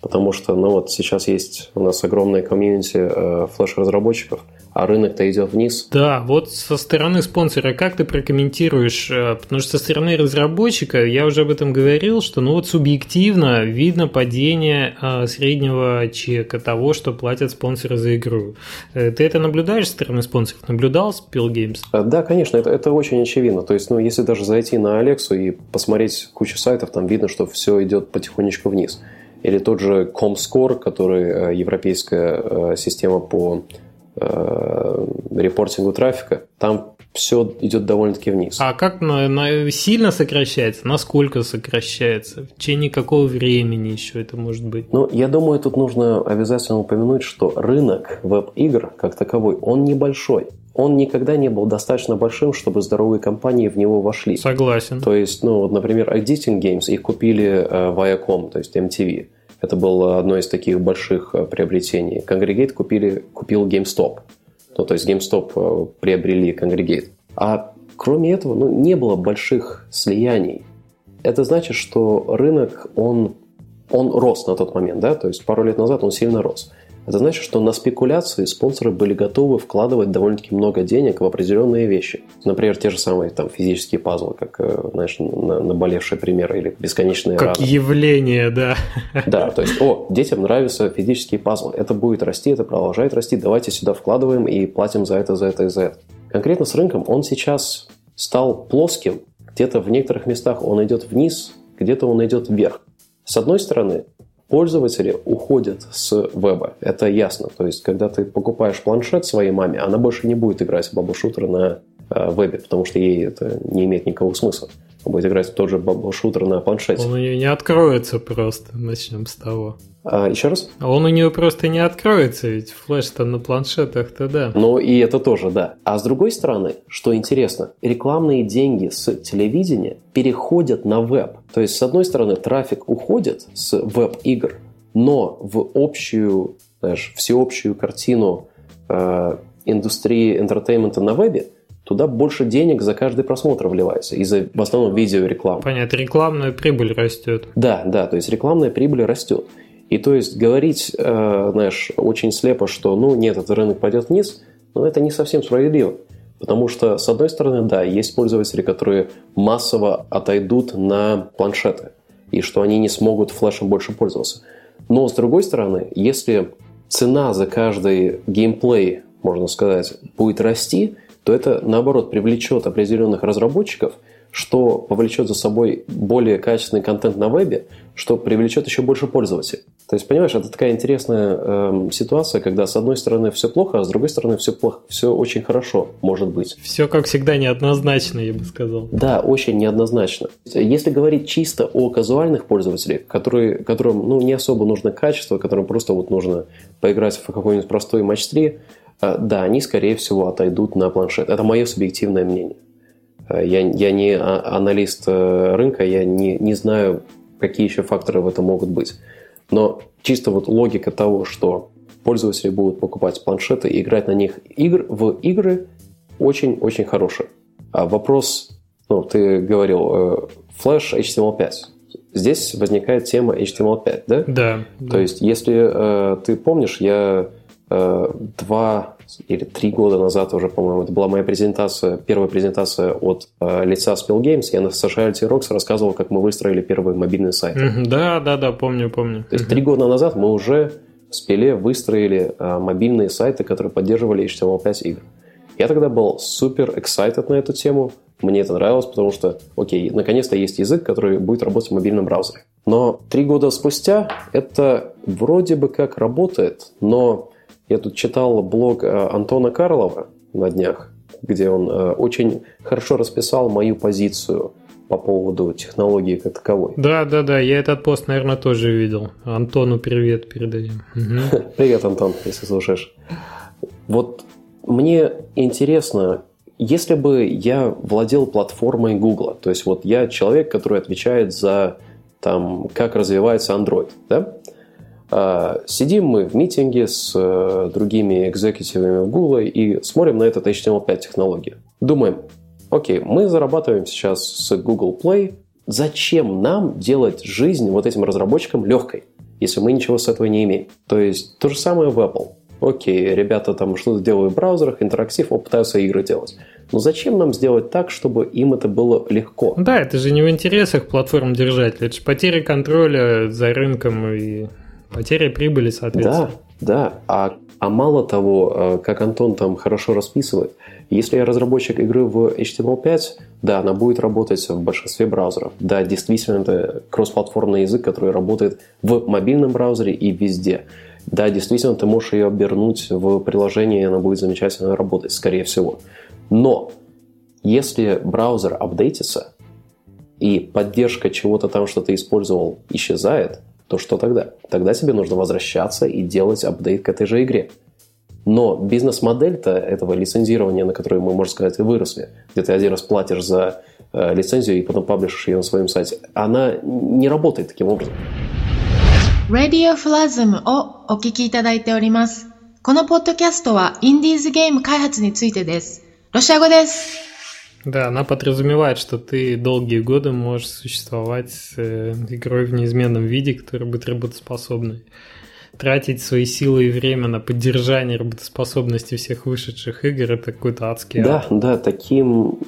Потому что, ну вот сейчас есть у нас огромная комьюнити э, флеш-разработчиков – а рынок-то идет вниз. Да, вот со стороны спонсора, как ты прокомментируешь? Э, потому что со стороны разработчика, я уже об этом говорил, что ну вот субъективно видно падение а, среднего чека того, что платят спонсоры за игру. Э, ты это наблюдаешь со стороны спонсоров? Наблюдал с Pill Games? Да, конечно, это, это очень очевидно. То есть, ну, если даже зайти на Алексу и посмотреть кучу сайтов, там видно, что все идет потихонечку вниз. Или тот же Comscore, который европейская система по Э, репортингу трафика, там все идет довольно-таки вниз. А как на, на, сильно сокращается? Насколько сокращается? В течение какого времени еще это может быть? Ну, я думаю, тут нужно обязательно упомянуть, что рынок веб-игр как таковой, он небольшой. Он никогда не был достаточно большим, чтобы здоровые компании в него вошли. Согласен. То есть, ну, вот, например, Editing Games, их купили э, Viacom, то есть MTV. Это было одно из таких больших э, приобретений. Congregate купили, купил GameStop. Ну, то есть GameStop э, приобрели Congregate. А кроме этого, ну, не было больших слияний. Это значит, что рынок, он, он рос на тот момент, да, то есть пару лет назад он сильно рос. Это значит, что на спекуляции спонсоры были готовы вкладывать довольно-таки много денег в определенные вещи. Например, те же самые там, физические пазлы, как, э, знаешь, наболевшие примеры или бесконечные Как раны. явление, да. Да, то есть, о, детям нравятся физические пазлы. Это будет расти, это продолжает расти. Давайте сюда вкладываем и платим за это, за это и за это. Конкретно с рынком он сейчас стал плоским. Где-то в некоторых местах он идет вниз, где-то он идет вверх. С одной стороны, пользователи уходят с веба. Это ясно. То есть, когда ты покупаешь планшет своей маме, она больше не будет играть в bubble shooter на э, вебе, потому что ей это не имеет никакого смысла. Она будет играть в тот же bubble shooter на планшете. Он у нее не откроется просто, начнем с того. А, еще раз? А он у нее просто не откроется, ведь Flash-то на планшетах-то да. Ну и это тоже да. А с другой стороны, что интересно, рекламные деньги с телевидения переходят на веб. То есть, с одной стороны, трафик уходит с веб-игр, но в общую, знаешь, всеобщую картину э, индустрии entertainment а на вебе туда больше денег за каждый просмотр вливается из-за в основном видеорекламы. Понятно, рекламная прибыль растет. Да, да, то есть рекламная прибыль растет. И то есть говорить, э, знаешь, очень слепо, что, ну, нет, этот рынок пойдет вниз, но это не совсем справедливо. Потому что, с одной стороны, да, есть пользователи, которые массово отойдут на планшеты, и что они не смогут флешем больше пользоваться. Но, с другой стороны, если цена за каждый геймплей, можно сказать, будет расти, то это, наоборот, привлечет определенных разработчиков – что повлечет за собой более качественный контент на вебе, что привлечет еще больше пользователей. То есть, понимаешь, это такая интересная э, ситуация, когда с одной стороны все плохо, а с другой стороны все плохо, все очень хорошо может быть. Все, как всегда, неоднозначно, я бы сказал. Да, очень неоднозначно. Если говорить чисто о казуальных пользователях, которые, которым ну, не особо нужно качество, которым просто вот нужно поиграть в какой-нибудь простой матч 3, э, да, они, скорее всего, отойдут на планшет. Это мое субъективное мнение. Э, я, я не а, аналист э, рынка, я не, не знаю, какие еще факторы в этом могут быть. Но чисто вот логика того, что пользователи будут покупать планшеты и играть на них игр, в игры, очень-очень хорошая. А вопрос, ну, ты говорил, э, Flash HTML5. Здесь возникает тема HTML5, да? Да. То есть, если э, ты помнишь, я э, два или три года назад уже, по-моему, это была моя презентация, первая презентация от э, лица Spill Games. Я на Sociality Rocks рассказывал, как мы выстроили первый мобильный сайт. Да, да, да, помню, помню. То есть три года назад мы уже в Спиле выстроили э, мобильные сайты, которые поддерживали HTML5 игр. Я тогда был супер excited на эту тему. Мне это нравилось, потому что, окей, наконец-то есть язык, который будет работать в мобильном браузере. Но три года спустя это вроде бы как работает, но я тут читал блог э, Антона Карлова на днях, где он э, очень хорошо расписал мою позицию по поводу технологии как таковой. Да, да, да, я этот пост, наверное, тоже видел. Антону привет передаем. Привет, Антон, если слушаешь. Вот мне интересно, если бы я владел платформой Google, то есть вот я человек, который отвечает за там, как развивается Android, да? А, сидим мы в митинге с э, другими экзекутивами в Google и смотрим на этот HTML5 технологию. Думаем, окей, мы зарабатываем сейчас с Google Play, зачем нам делать жизнь вот этим разработчикам легкой, если мы ничего с этого не имеем? То есть то же самое в Apple. Окей, ребята там что-то делают в браузерах, интерактив, пытаются игры делать. Но зачем нам сделать так, чтобы им это было легко? Да, это же не в интересах платформ держателей. Это же потеря контроля за рынком и потеря прибыли, соответственно. Да, да. А, а мало того, э, как Антон там хорошо расписывает, если я разработчик игры в HTML5, да, она будет работать в большинстве браузеров. Да, действительно, это кроссплатформный язык, который работает в мобильном браузере и везде. Да, действительно, ты можешь ее обернуть в приложение, и она будет замечательно работать, скорее всего. Но если браузер апдейтится, и поддержка чего-то там, что ты использовал, исчезает, то что тогда? Тогда тебе нужно возвращаться и делать апдейт к этой же игре. Но бизнес-модель-то этого лицензирования, на которое мы, можно сказать, и выросли, где ты один раз платишь за э, лицензию и потом паблишишь ее на своем сайте, она не работает таким образом. Radio Plasm をお聞きいただいております。このポッドキャストはインディーズゲーム開発についてです。ロシア語です。 Да, она подразумевает, что ты долгие годы можешь существовать с э, игрой в неизменном виде, которая будет работоспособной. Тратить свои силы и время на поддержание работоспособности всех вышедших игр – это какой-то адский Да, ад. да, таким...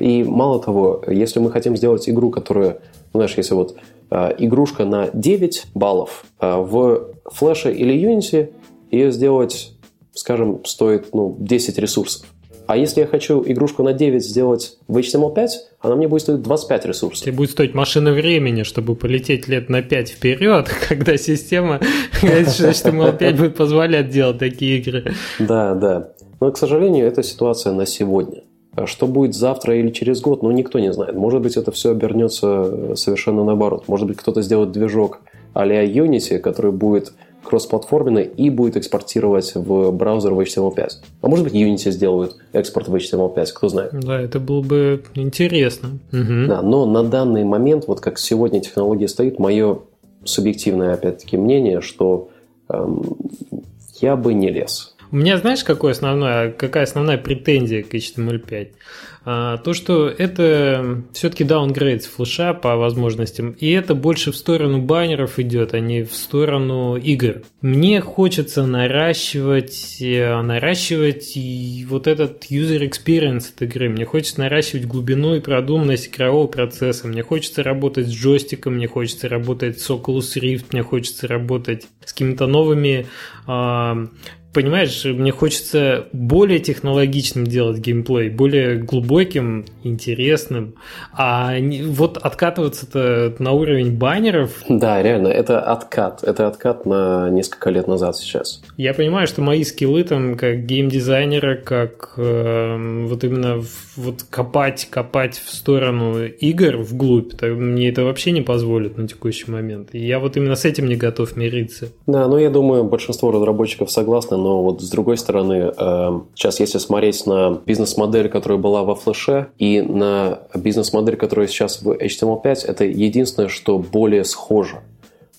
И мало того, если мы хотим сделать игру, которая, знаешь, если вот Э, игрушка на 9 баллов. Э, в Flash или Unity ее сделать, скажем, стоит ну, 10 ресурсов. А если я хочу игрушку на 9 сделать в HTML5, она мне будет стоить 25 ресурсов. Тебе будет стоить машина времени, чтобы полететь лет на 5 вперед, когда система HTML5 будет позволять делать такие игры. Да, да. Но, к сожалению, это ситуация на сегодня. А что будет завтра или через год, ну, никто не знает. Может быть, это все обернется э, совершенно наоборот. Может быть, кто-то сделает движок а-ля Unity, который будет кроссплатформенный и будет экспортировать в браузер в HTML5. А может быть, Unity сделают экспорт в HTML5, кто знает. Да, это было бы интересно. Угу. Да, но на данный момент, вот как сегодня технология стоит, мое субъективное, опять-таки, мнение, что эм, я бы не лез. У меня, знаешь, какое основное, какая основная претензия к HTML5? А, то, что это все-таки даунгрейд с флеша по возможностям, и это больше в сторону баннеров идет, а не в сторону игр. Мне хочется наращивать, э, наращивать вот этот user experience от игры. Мне хочется наращивать глубину и продуманность игрового процесса. Мне хочется работать с джойстиком, мне хочется работать с Oculus Rift, мне хочется работать с какими-то новыми а, понимаешь, мне хочется более технологичным делать геймплей, более глубоким, интересным. А вот откатываться-то на уровень баннеров... Да, реально, это откат. Это откат на несколько лет назад сейчас. Я понимаю, что мои скиллы там как геймдизайнера, как э, вот именно вот копать, копать в сторону игр вглубь, то мне это вообще не позволит на текущий момент. И я вот именно с этим не готов мириться. Да, ну я думаю, большинство разработчиков согласны, но вот с другой стороны, эм, сейчас если смотреть на бизнес-модель, которая была во флеше, и на бизнес-модель, которая сейчас в HTML5, это единственное, что более схоже.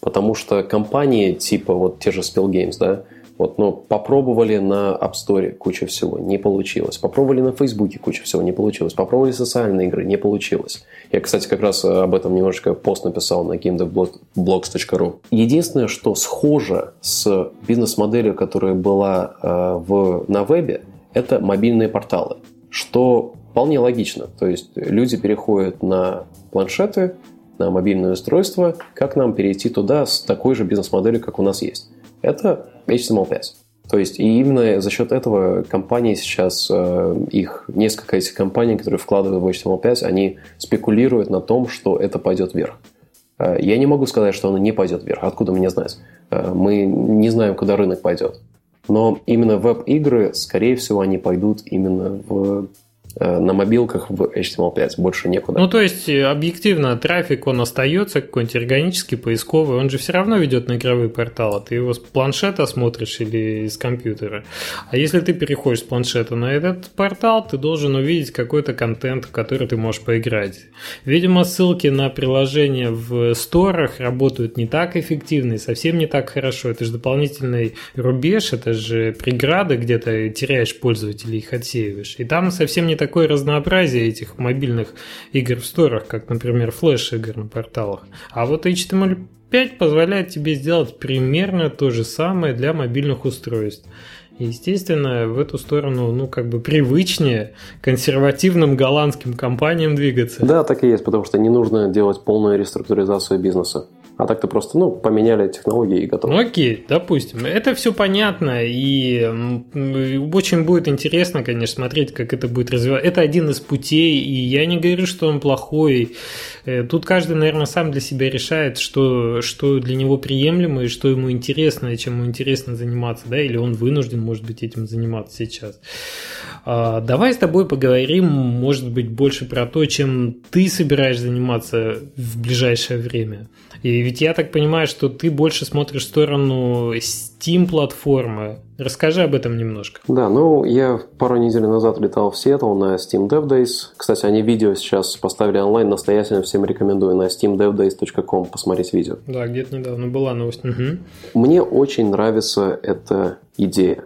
Потому что компании типа вот те же Spill Games, да, Вот, ну, попробовали на App Store куча всего, не получилось. Попробовали на Facebook куча всего, не получилось. Попробовали социальные игры, не получилось. Я, кстати, как раз об этом немножечко пост написал на gamedevblogs.ru. Единственное, что схоже с бизнес-моделью, которая была э, в, на вебе, это мобильные порталы. Что вполне логично. То есть люди переходят на планшеты, на мобильное устройство. Как нам перейти туда с такой же бизнес-моделью, как у нас есть? Это HTML5. То есть и именно за счет этого компании сейчас, э, их несколько этих компаний, которые вкладывают в HTML5, они спекулируют на том, что это пойдет вверх. Э, я не могу сказать, что оно не пойдет вверх. Откуда мне знать? Э, мы не знаем, куда рынок пойдет. Но именно веб-игры, скорее всего, они пойдут именно в на мобилках в HTML5, больше некуда. Ну, то есть, э, объективно, трафик, он остается какой-нибудь органический, поисковый, он же все равно ведет на игровые порталы. Ты его с планшета смотришь или с компьютера. А если ты переходишь с планшета на этот портал, ты должен увидеть какой-то контент, в который ты можешь поиграть. Видимо, ссылки на приложения в сторах работают не так эффективно и совсем не так хорошо. Это же дополнительный рубеж, это же преграда, где ты теряешь пользователей, их отсеиваешь. И там совсем не так такое разнообразие этих мобильных игр в сторах, как, например, флеш-игр на порталах. А вот HTML5 позволяет тебе сделать примерно то же самое для мобильных устройств. Естественно, в эту сторону, ну, как бы привычнее консервативным голландским компаниям двигаться. Да, так и есть, потому что не нужно делать полную реструктуризацию бизнеса. А так-то просто, ну, поменяли технологии и готово. Ну, окей, допустим. Это все понятно, и очень будет интересно, конечно, смотреть, как это будет развиваться. Это один из путей, и я не говорю, что он плохой. Э, тут каждый, наверное, сам для себя решает, что, что для него приемлемо, и что ему интересно, и чем ему интересно заниматься, да, или он вынужден, может быть, этим заниматься сейчас. А, давай с тобой поговорим, может быть, больше про то, чем ты собираешься заниматься в ближайшее время. И ведь я так понимаю, что ты больше смотришь в сторону Steam-платформы. Расскажи об этом немножко. Да, ну, я пару недель назад летал в Сиэтл на Steam Dev Days. Кстати, они видео сейчас поставили онлайн, настоятельно всем рекомендую на steamdevdays.com посмотреть видео. Да, где-то недавно была новость. Угу. Мне очень нравится эта идея.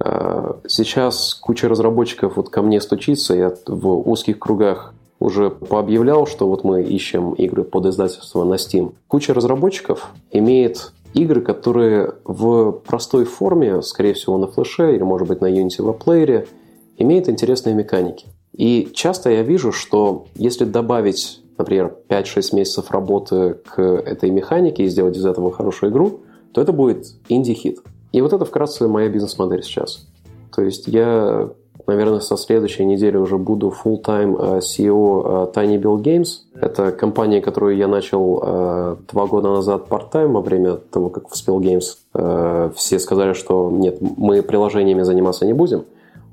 А, сейчас куча разработчиков вот ко мне стучится, я в узких кругах уже пообъявлял, что вот мы ищем игры под издательство на Steam. Куча разработчиков имеет игры, которые в простой форме, скорее всего на флеше или может быть на Unity Web Player, имеют интересные механики. И часто я вижу, что если добавить, например, 5-6 месяцев работы к этой механике и сделать из этого хорошую игру, то это будет инди-хит. И вот это вкратце моя бизнес-модель сейчас. То есть я наверное, со следующей недели уже буду full-time э, CEO э, Tiny Build Games. Это компания, которую я начал э, два года назад part-time во время того, как в Spill Games все сказали, что нет, мы приложениями заниматься не будем.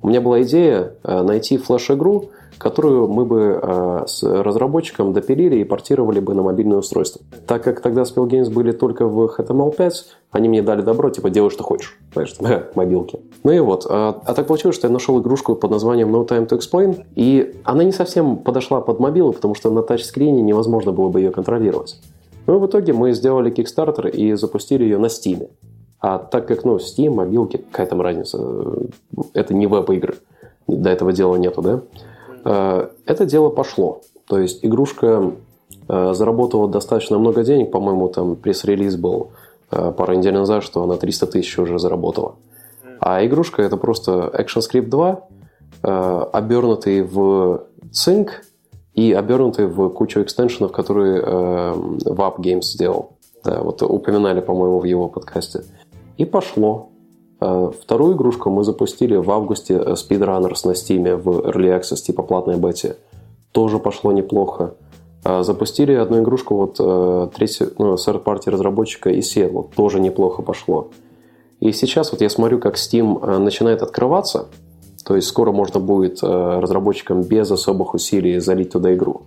У меня была идея найти флеш-игру, которую мы бы э, с разработчиком допилили и портировали бы на мобильное устройство. Так как тогда Spell Games были только в HTML5, они мне дали добро, типа, делай, что хочешь, знаешь, мобилки. Ну и вот. А, а так получилось, что я нашел игрушку под названием No Time to Explain, и она не совсем подошла под мобилу, потому что на тачскрине невозможно было бы ее контролировать. Ну и в итоге мы сделали Kickstarter и запустили ее на Steam. А так как, ну, Steam, мобилки, какая там разница? Это не веб-игры. До этого дела нету, да? Э, это дело пошло. То есть игрушка э, заработала достаточно много денег, по-моему, там пресс-релиз был э, пару недель назад, что она 300 тысяч уже заработала. А игрушка это просто ActionScript 2, обернутый в Sync и обернутый в кучу экстеншенов, которые VAP Games сделал. Да, вот упоминали, по-моему, в его подкасте. И пошло. Э, вторую игрушку мы запустили в августе э, Speedrunners на Steam в Early Access, типа платной бете. Тоже пошло неплохо. Э, запустили одну игрушку вот третью, ну, third party разработчика из Сиэтла. Тоже неплохо пошло. И сейчас вот я смотрю, как Steam начинает открываться. То есть скоро можно будет разработчикам без особых усилий залить туда игру.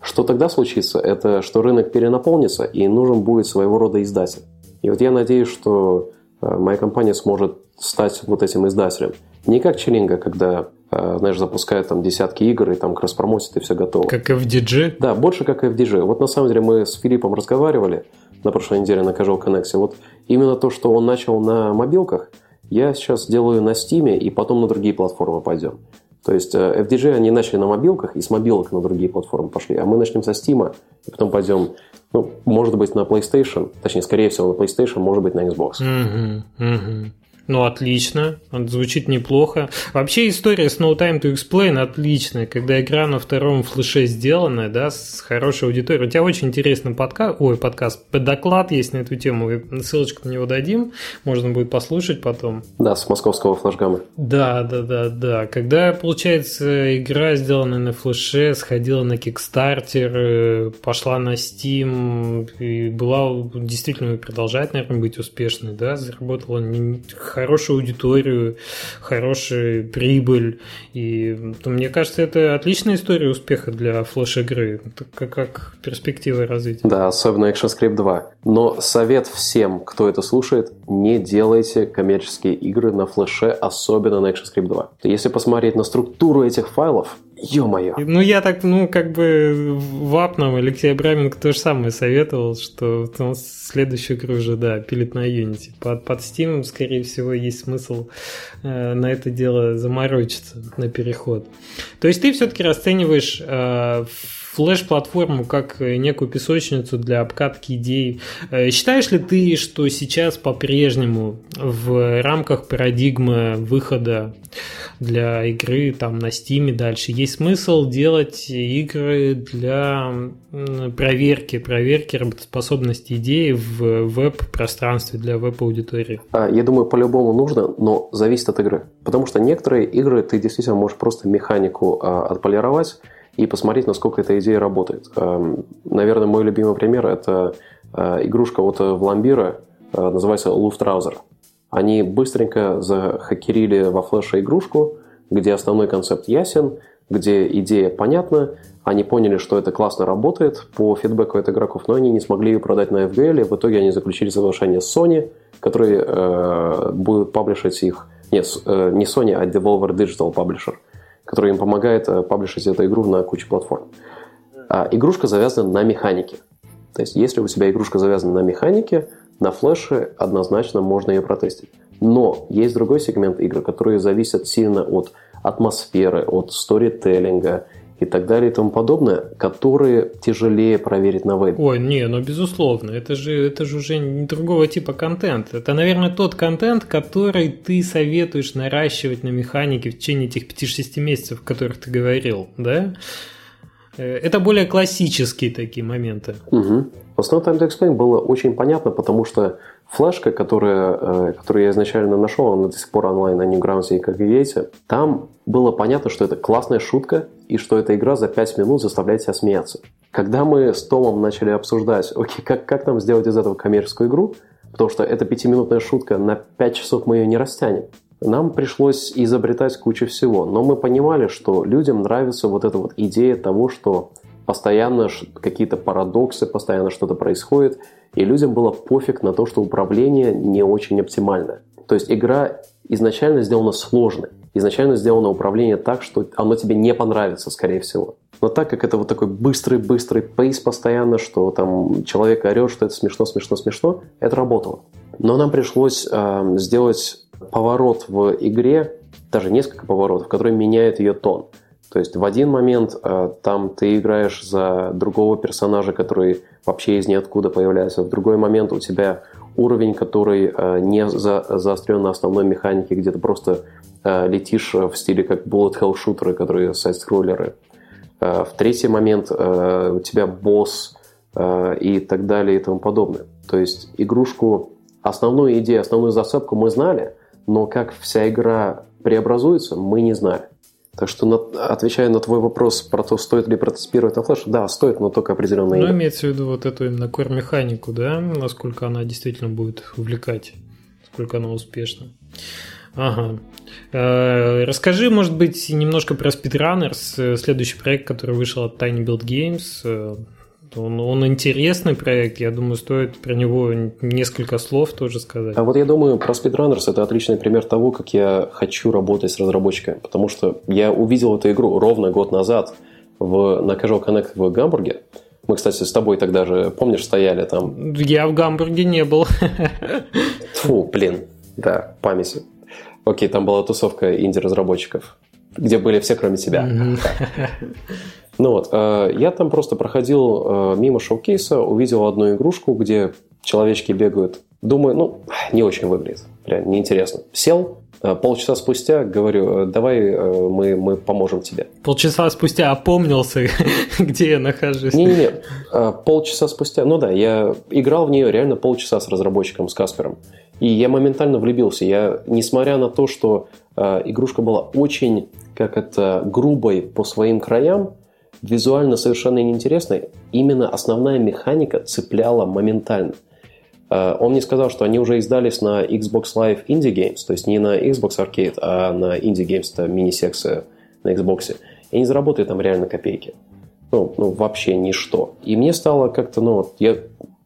Что тогда случится? Это что рынок перенаполнится и нужен будет своего рода издатель. И вот я надеюсь, что моя компания сможет стать вот этим издателем. Не как Челинга, когда, э, знаешь, запускает там десятки игр и там кросс-промосит и все готово. Как FDG? Да, больше как FDG. Вот на самом деле мы с Филиппом разговаривали, на прошлой неделе на Casual Connect. Вот именно то, что он начал на мобилках, я сейчас делаю на Steam, и потом на другие платформы пойдем. То есть э, FDG они начали на мобилках, и с мобилок на другие платформы пошли. А мы начнем со Steam, и потом пойдем, ну, может быть, на PlayStation, точнее, скорее всего, на PlayStation, может быть, на Xbox. Угу, угу. Ну, отлично. Звучит неплохо. Вообще история с No Time to Explain отличная. Когда игра на втором флеше сделанная, да, с хорошей аудиторией. У тебя очень интересный подкаст, ой, подкаст, доклад есть на эту тему. Ссылочку на него дадим. Можно будет послушать потом. Да, с московского флешгамма. Да, да, да, да. Когда, получается, игра, сделанная на флеше, сходила на Kickstarter, э, пошла на Steam и была действительно продолжает, наверное, быть успешной, да, заработала хорошую аудиторию, хорошую прибыль. И то, мне кажется, это отличная история успеха для флеш-игры. Как, как перспективы развития. Да, особенно ActionScript 2. Но совет всем, кто это слушает, не делайте коммерческие игры на флеше, особенно на ActionScript 2. Если посмотреть на структуру этих файлов, Ё-моё. Ну, я так, ну, как бы вапном Алексей Абраменко то же самое советовал, что ну, следующую игру уже, да, пилит на Unity. Под, под Steam, скорее всего, есть смысл э, на это дело заморочиться, на переход. То есть ты все-таки расцениваешь э, флеш-платформу как э, некую песочницу для обкатки идей. Э, считаешь ли ты, что сейчас по-прежнему в рамках парадигмы выхода для игры там на Steam дальше есть смысл делать игры для проверки, проверки работоспособности идеи в веб-пространстве для веб-аудитории? А, я думаю, по-любому нужно, но зависит от игры. Потому что некоторые игры ты действительно можешь просто механику а, отполировать, и посмотреть, насколько эта идея работает. Эм, наверное, мой любимый пример – это э, игрушка от Вламбира, э, называется Луфтраузер. Они быстренько захакерили во флеше игрушку, где основной концепт ясен, где идея понятна, они поняли, что это классно работает по фидбэку от игроков, но они не смогли ее продать на FGL, и в итоге они заключили соглашение с Sony, которые э, будут паблишить их... Нет, э, не Sony, а Devolver Digital Publisher – который им помогает э, паблишить эту игру на куче платформ. А игрушка завязана на механике. То есть, если у тебя игрушка завязана на механике, на флеше однозначно можно ее протестить. Но есть другой сегмент игр, которые зависят сильно от атмосферы, от сторителлинга и так далее и тому подобное, которые тяжелее проверить на вебе. Ой, не, ну безусловно, это же, это же уже не другого типа контент. Это, наверное, тот контент, который ты советуешь наращивать на механике в течение этих 5-6 месяцев, о которых ты говорил, да? Э, это более классические такие моменты. Угу. В основном Time to Explain было очень понятно, потому что флешка, которая, э, которую я изначально нашел, она до сих пор онлайн, а не Grounds и как и яйца, там было понятно, что это классная шутка и что эта игра за 5 минут заставляет себя смеяться. Когда мы с Томом начали обсуждать, окей, как, как нам сделать из этого коммерческую игру, потому что это пятиминутная шутка, на 5 часов мы ее не растянем, нам пришлось изобретать кучу всего. Но мы понимали, что людям нравится вот эта вот идея того, что постоянно какие-то парадоксы, постоянно что-то происходит, и людям было пофиг на то, что управление не очень оптимальное. То есть игра изначально сделана сложной, изначально сделано управление так, что оно тебе не понравится, скорее всего. Но так как это вот такой быстрый-быстрый пейс постоянно, что там человек орет, что это смешно, смешно, смешно, это работало. Но нам пришлось э, сделать поворот в игре, даже несколько поворотов, которые меняют ее тон. То есть в один момент э, там ты играешь за другого персонажа, который вообще из ниоткуда появляется. В другой момент у тебя уровень, который э, не за, заострен на основной механике, где ты просто э, летишь в стиле как bullet hell шутеры, которые сайт-скроллеры. Э, в третий момент э, у тебя босс э, и так далее и тому подобное. То есть игрушку, основную идею, основную зацепку мы знали, но как вся игра преобразуется, мы не знали. Так что, на, отвечая на твой вопрос про то, стоит ли протестировать на флеш, да, стоит, но только определенные. Ну, имеется в виду вот эту именно core-механику, да, насколько она действительно будет увлекать, насколько она успешна. Ага. Э, расскажи, может быть, немножко про Speedrunners, следующий проект, который вышел от Tiny Build Games. Он, он интересный проект, я думаю, стоит про него несколько слов тоже сказать. А вот я думаю, про Speedrunners это отличный пример того, как я хочу работать с разработчиками, потому что я увидел эту игру ровно год назад в, на Casual Connect в Гамбурге, Мы, кстати, с тобой тогда же, помнишь, стояли там. Я в Гамбурге не был. Фу, блин, да, память. Окей, там была тусовка инди-разработчиков, где были все, кроме тебя. Ну вот, э, я там просто проходил э, мимо шоу-кейса, увидел одну игрушку, где человечки бегают. Думаю, ну, не очень выглядит, прям неинтересно. Сел, э, полчаса спустя говорю, давай мы, мы поможем тебе. Полчаса спустя опомнился, где я нахожусь. Не-не-не, полчаса спустя, ну да, я играл в нее реально полчаса с разработчиком, с Каспером. И я моментально влюбился. Я, несмотря на то, что игрушка была очень, как это, грубой по своим краям, визуально совершенно неинтересной, именно основная механика цепляла моментально. Э, он мне сказал, что они уже издались на Xbox Live Indie Games, то есть не на Xbox Arcade, а на Indie Games, это мини-секция на Xbox. И они заработали там реально копейки. Ну, ну, вообще ничто. И мне стало как-то, ну, вот, я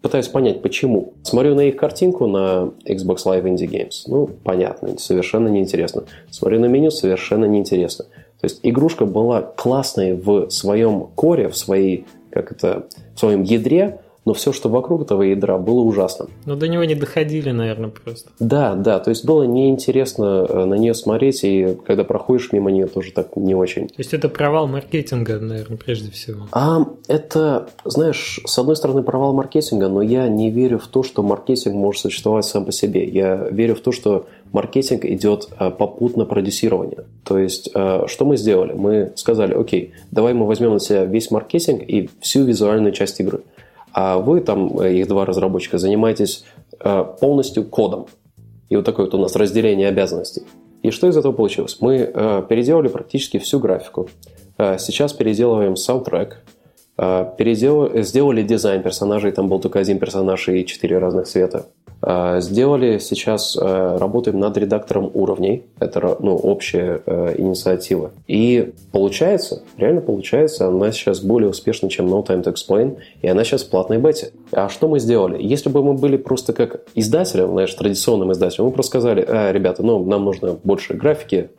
пытаюсь понять, почему. Смотрю на их картинку на Xbox Live Indie Games. Ну, понятно, совершенно неинтересно. Смотрю на меню, совершенно неинтересно. То есть игрушка была классной в своем коре, в своей, как это, в своем ядре, но все, что вокруг этого ядра, было ужасным. Но до него не доходили, наверное, просто. Да, да, то есть было неинтересно э, на нее смотреть, и когда проходишь мимо нее, тоже так не очень. То есть это провал маркетинга, наверное, прежде всего. А это, знаешь, с одной стороны провал маркетинга, но я не верю в то, что маркетинг может существовать сам по себе. Я верю в то, что маркетинг идет э, попутно продюсированию. То есть, э, что мы сделали? Мы сказали, окей, давай мы возьмем на себя весь маркетинг и всю визуальную часть игры а вы там, э, их два разработчика, занимаетесь полностью кодом. И вот такое вот у нас разделение обязанностей. И что из этого получилось? Мы переделали практически всю графику. Сейчас переделываем саундтрек, передел... сделали дизайн персонажей, там был только один персонаж и четыре разных цвета. А, сделали сейчас, а, работаем над редактором уровней. Это ну, общая инициатива. И получается, реально получается, она сейчас более успешна, чем No Time to Explain, и она сейчас в платной бете. А что мы сделали? Если бы мы были просто как издателем, знаешь, традиционным издателем, мы просто сказали, а, ребята, ну, нам нужно больше графики,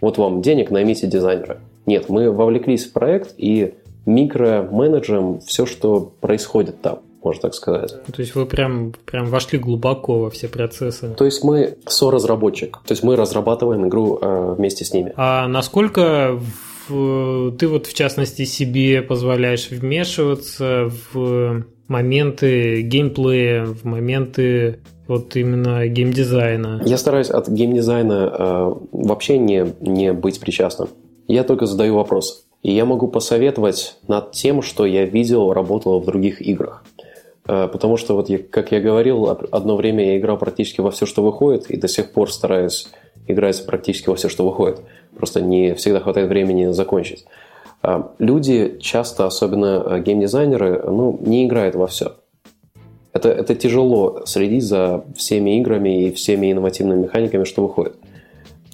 вот вам денег, наймите дизайнера. Нет, мы вовлеклись в проект и микроменеджем все, что происходит там можно так сказать. То есть вы прям, прям вошли глубоко во все процессы. То есть мы со-разработчик, то есть мы разрабатываем игру э, вместе с ними. А насколько в, ты вот в частности себе позволяешь вмешиваться в моменты геймплея, в моменты вот именно геймдизайна? Я стараюсь от геймдизайна э, вообще не, не быть причастным. Я только задаю вопрос. И я могу посоветовать над тем, что я видел, работало в других играх. Э, потому что, вот я, как я говорил, одно время я играл практически во все, что выходит, и до сих пор стараюсь играть практически во все, что выходит. Просто не всегда хватает времени закончить. Э, люди часто, особенно э, геймдизайнеры, ну, не играют во все. Это, это тяжело следить за всеми играми и всеми инновативными механиками, что выходит.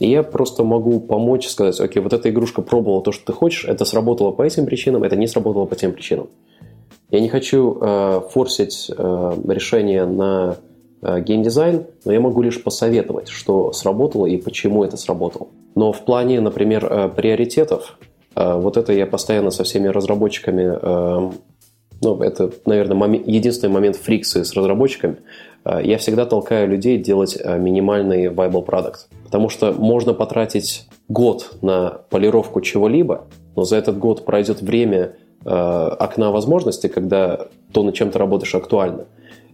И я просто могу помочь сказать, окей, вот эта игрушка пробовала то, что ты хочешь, это сработало по этим причинам, это не сработало по тем причинам. Я не хочу э, форсить э, решение на э, геймдизайн, но я могу лишь посоветовать, что сработало и почему это сработало. Но в плане, например, э, приоритетов, э, вот это я постоянно со всеми разработчиками, э, ну, это, наверное, момент, единственный момент фрикции с разработчиками, я всегда толкаю людей делать э, минимальный viable продукт. Потому что можно потратить год на полировку чего-либо, но за этот год пройдет время, Э, окна возможностей, когда то, над чем ты работаешь, актуально.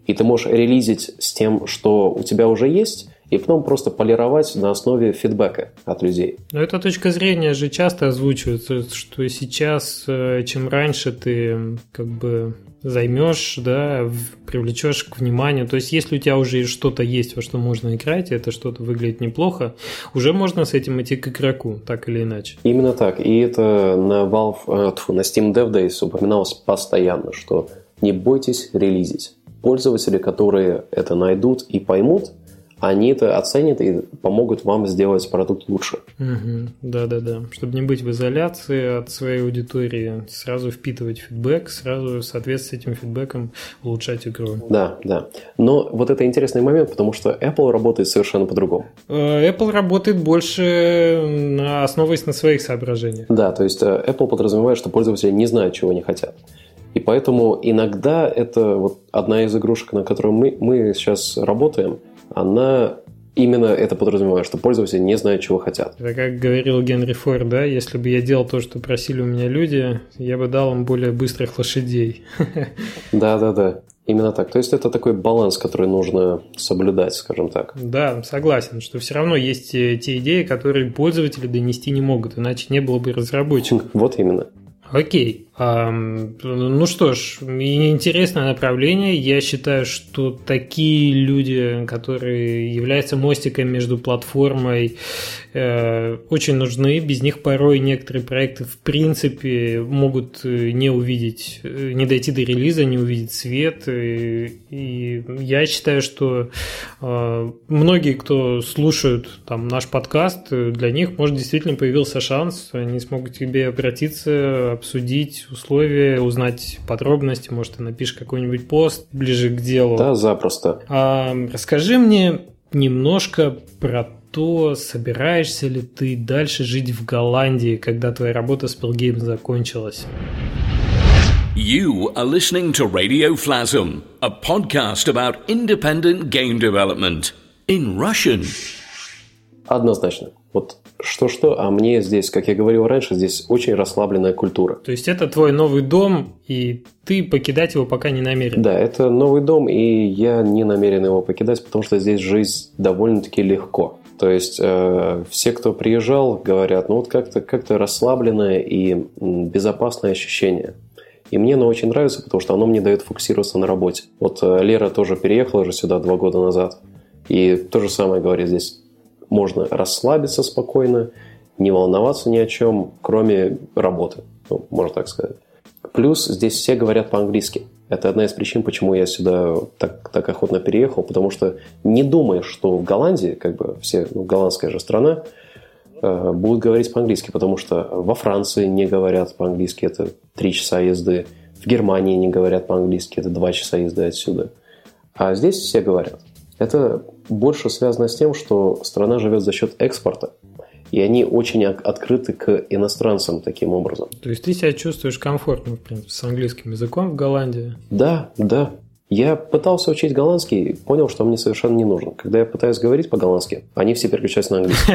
И ты можешь релизить с тем, что у тебя уже есть, и потом просто полировать на основе фидбэка от людей. Но эта точка зрения же часто озвучивается, что сейчас, э, чем раньше ты как бы займешь, да, привлечешь к вниманию. То есть, если у тебя уже что-то есть, во что можно играть, и это что-то выглядит неплохо, уже можно с этим идти к игроку, так или иначе. Именно так. И это на Valve, э, тьфу, на Steam Dev Days упоминалось постоянно, что не бойтесь релизить. Пользователи, которые это найдут и поймут, они это оценят и помогут вам сделать продукт лучше. Да, да, да. Чтобы не быть в изоляции от своей аудитории, сразу впитывать фидбэк, сразу в соответствии с этим фидбэком улучшать игру. Да, да. Но вот это интересный момент, потому что Apple работает совершенно по-другому. Э, Apple работает больше основываясь на своих соображениях. Да, то есть э, Apple подразумевает, что пользователи не знают, чего они хотят. И поэтому иногда это вот одна из игрушек, на которой мы, мы сейчас работаем, она именно это подразумевает, что пользователи не знают, чего хотят. Это как говорил Генри Форд, да, если бы я делал то, что просили у меня люди, я бы дал им более быстрых лошадей. Да-да-да. Именно так. То есть это такой баланс, который нужно соблюдать, скажем так. Да, согласен, что все равно есть те идеи, которые пользователи донести не могут, иначе не было бы разработчиков. Вот именно. Окей. Ну что ж, интересное направление. Я считаю, что такие люди, которые являются мостиком между платформой, э, очень нужны. Без них порой некоторые проекты в принципе могут э, не увидеть, э, не дойти до релиза, не увидеть свет. И я считаю, что многие, кто слушают там наш подкаст, для них, может, действительно появился шанс, они смогут к тебе обратиться, обсудить условия, узнать подробности, может, ты напишешь какой-нибудь пост ближе к делу. Да, запросто. А, расскажи мне немножко про то, собираешься ли ты дальше жить в Голландии, когда твоя работа с Pillgame закончилась. You are listening to Radio Flasm, a podcast about independent game development in Russian. Однозначно. Вот что-что, а мне здесь, как я говорил раньше, здесь очень расслабленная культура. То есть это твой новый дом, и ты покидать его пока не намерен? Да, это новый дом, и я не намерен его покидать, потому что здесь жизнь довольно-таки легко. То есть э, все, кто приезжал, говорят, ну вот как-то как расслабленное и безопасное ощущение. И мне оно очень нравится, потому что оно мне дает фокусироваться на работе. Вот э, Лера тоже переехала же сюда два года назад. И то же самое говорит здесь можно расслабиться спокойно, не волноваться ни о чем, кроме работы, ну, можно так сказать. Плюс здесь все говорят по-английски. Это одна из причин, почему я сюда так, так охотно переехал, потому что не думаешь, что в Голландии, как бы все, ну, голландская же страна, э, будут говорить по-английски, потому что во Франции не говорят по-английски, это три часа езды, в Германии не говорят по-английски, это два часа езды отсюда. А здесь все говорят. Это больше связано с тем, что страна живет за счет экспорта. И они очень открыты к иностранцам таким образом. То есть ты себя чувствуешь комфортно, в принципе, с английским языком в Голландии? Да, да. Я пытался учить голландский, понял, что мне совершенно не нужно. Когда я пытаюсь говорить по-голландски, они все переключаются на английский.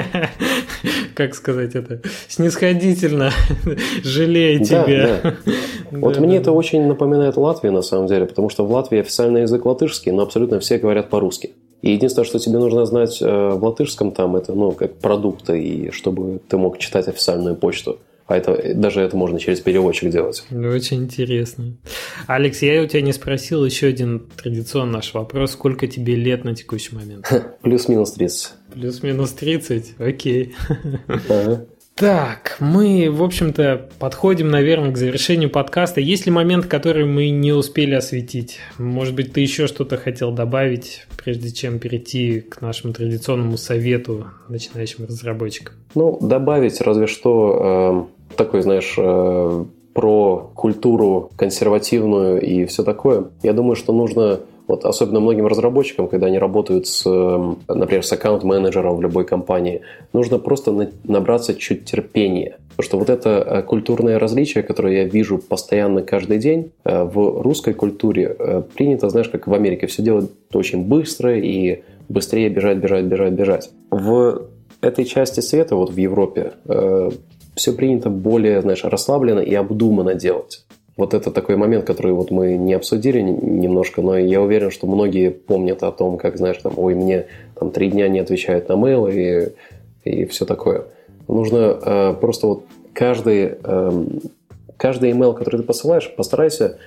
Как сказать это? Снисходительно, жалею тебя. Вот мне это очень напоминает Латвию, на самом деле, потому что в Латвии официальный язык латышский, но абсолютно все говорят по-русски. И единственное, что тебе нужно знать э, в латышском там, это, ну, как продукты, и чтобы ты мог читать официальную почту. А это, даже это можно через переводчик делать. Ну, очень интересно. Алекс, я у тебя не спросил еще один традиционный наш вопрос. Сколько тебе лет на текущий момент? Плюс-минус 30. Плюс-минус 30? Окей. Ага. Так, мы, в общем-то, подходим, наверное, к завершению подкаста. Есть ли момент, который мы не успели осветить? Может быть, ты еще что-то хотел добавить, прежде чем перейти к нашему традиционному совету начинающим разработчикам? Ну, добавить разве что э, такой, знаешь, э, про культуру консервативную и все такое. Я думаю, что нужно вот особенно многим разработчикам, когда они работают с, эм, например, с аккаунт-менеджером в любой компании, нужно просто набраться чуть терпения. Потому что вот это э, культурное различие, которое я вижу постоянно каждый день, э, в русской культуре э, принято, знаешь, как в Америке, все делать очень быстро и быстрее бежать, бежать, бежать, бежать. В этой части света, вот в Европе, все принято более, знаешь, расслабленно и обдуманно делать. Вот это такой момент, который вот мы не обсудили немножко, но я уверен, что многие помнят о том, как, знаешь, там, ой, мне там три дня не отвечают на mail и, и все такое. Нужно э, просто вот каждый, э, каждый email, который ты посылаешь, постарайся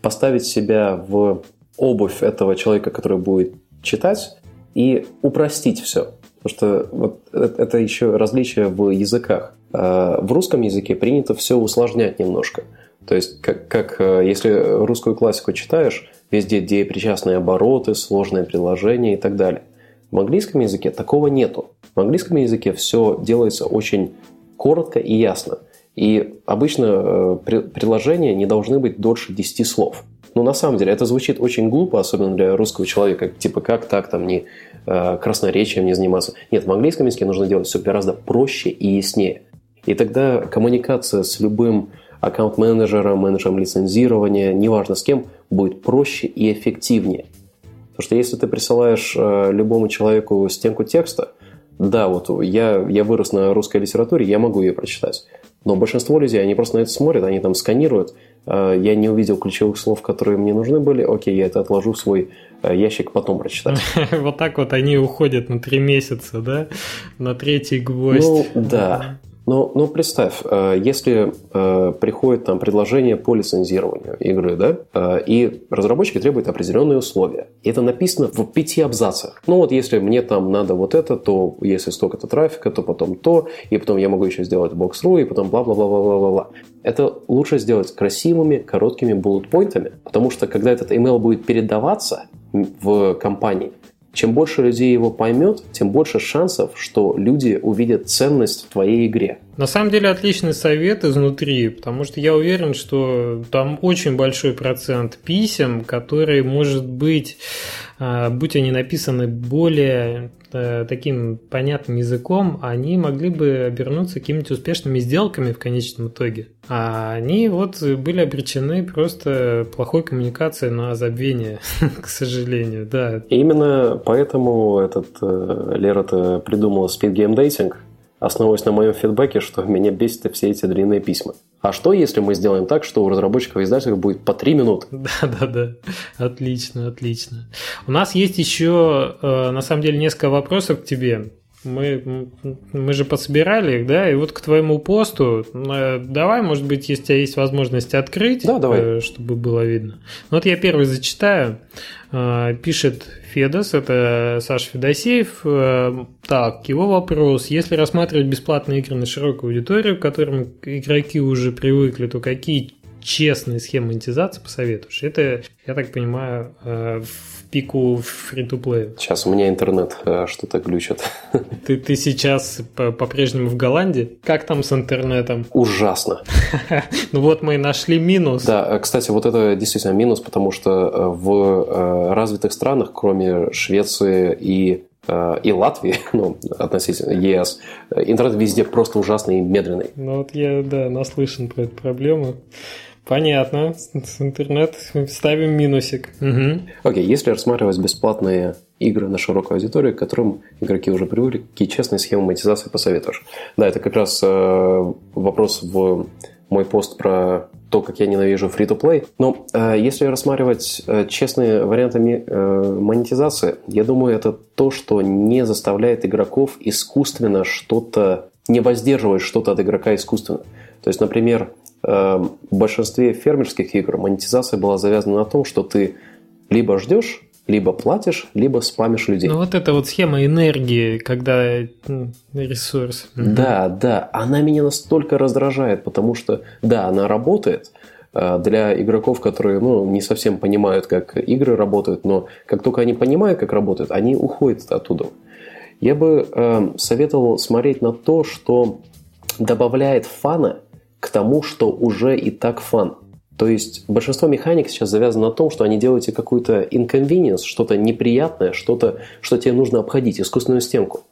поставить себя в обувь этого человека, который будет читать, и упростить все. Потому что вот это еще различие в языках. Э, в русском языке принято все усложнять немножко. То есть, как, как э, если русскую классику читаешь, везде деепричастные обороты, сложные предложения и так далее. В английском языке такого нету. В английском языке все делается очень коротко и ясно. И обычно э, предложения не должны быть дольше 10 слов. Но на самом деле это звучит очень глупо, особенно для русского человека. Типа, как так там не э, красноречием не заниматься? Нет, в английском языке нужно делать все гораздо проще и яснее. И тогда коммуникация с любым аккаунт-менеджером, менеджером лицензирования, неважно с кем, будет проще и эффективнее. Потому что если ты присылаешь э, любому человеку стенку текста, да, вот я, я вырос на русской литературе, я могу ее прочитать. Но большинство людей, они просто на это смотрят, они там сканируют. Э, я не увидел ключевых слов, которые мне нужны были. Окей, я это отложу в свой э, ящик, потом прочитать. Вот так вот они уходят на три месяца, да? На третий гвоздь. Ну, да. Но, но представь, э, если э, приходит там предложение по лицензированию игры, да, э, и разработчики требуют определенные условия. И это написано в пяти абзацах. Ну вот если мне там надо вот это, то если столько-то трафика, то потом то, и потом я могу еще сделать бокс.ру, и потом бла-бла-бла-бла-бла-бла. Это лучше сделать красивыми, короткими буллет-поинтами, потому что когда этот email будет передаваться в компании, чем больше людей его поймет, тем больше шансов, что люди увидят ценность в твоей игре. На самом деле отличный совет изнутри, потому что я уверен, что там очень большой процент писем, которые, может быть, а, будь они написаны более э, таким понятным языком, они могли бы обернуться какими-то успешными сделками в конечном итоге. А они вот были обречены просто плохой коммуникацией на забвение, к сожалению, да. именно поэтому этот э, Лера придумал Dating, основываясь на моем фидбэке, что меня бесит все эти длинные письма. А что, если мы сделаем так, что у разработчиков и издателей будет по 3 минуты? Да-да-да, отлично, отлично. У нас есть еще, э, на самом деле, несколько вопросов к тебе. Мы, мы же подсобирали их, да, и вот к твоему посту, э, давай, может быть, если у тебя есть возможность открыть, да, давай. Э, чтобы было видно. Вот я первый зачитаю. Пишет Федос, это Саша Федосеев. Так, его вопрос. Если рассматривать бесплатные игры на широкую аудиторию, к которым игроки уже привыкли, то какие честные схемы монетизации посоветуешь? Это, я так понимаю, в пику фри-то-плея. Сейчас у меня интернет э, что-то глючит. Ты, ты сейчас по-прежнему в Голландии? Как там с интернетом? Ужасно. Ну вот мы и нашли минус. Да, э, кстати, вот это действительно минус, потому что э, в развитых странах, кроме Швеции и и Латвии, ну, относительно ЕС, интернет везде просто ужасный и медленный. Ну вот я, да, наслышан про эту проблему. Понятно. С интернет ставим минусик. Угу. Окей, если рассматривать бесплатные игры на широкую аудиторию, к которым игроки уже привыкли, какие честные схемы монетизации посоветуешь? Да, это как раз э, вопрос в мой пост про то, как я ненавижу free-to-play. Но э, если рассматривать э, честные варианты э, монетизации, я думаю, это то, что не заставляет игроков искусственно что-то, не воздерживать что-то от игрока искусственно. То есть, например, в большинстве фермерских игр монетизация была завязана на том, что ты либо ждешь, либо платишь, либо спамишь людей. Ну вот эта вот схема энергии, когда ресурс. Да, да, она меня настолько раздражает, потому что, да, она работает э, для игроков, которые ну, не совсем понимают, как игры работают, но как только они понимают, как работают, они уходят оттуда. Я бы э, советовал смотреть на то, что добавляет фана к тому, что уже и так фан. То есть большинство механик сейчас завязано на том, что они делают тебе какую-то inconvenience, что-то неприятное, что-то, что тебе нужно обходить, искусственную стенку.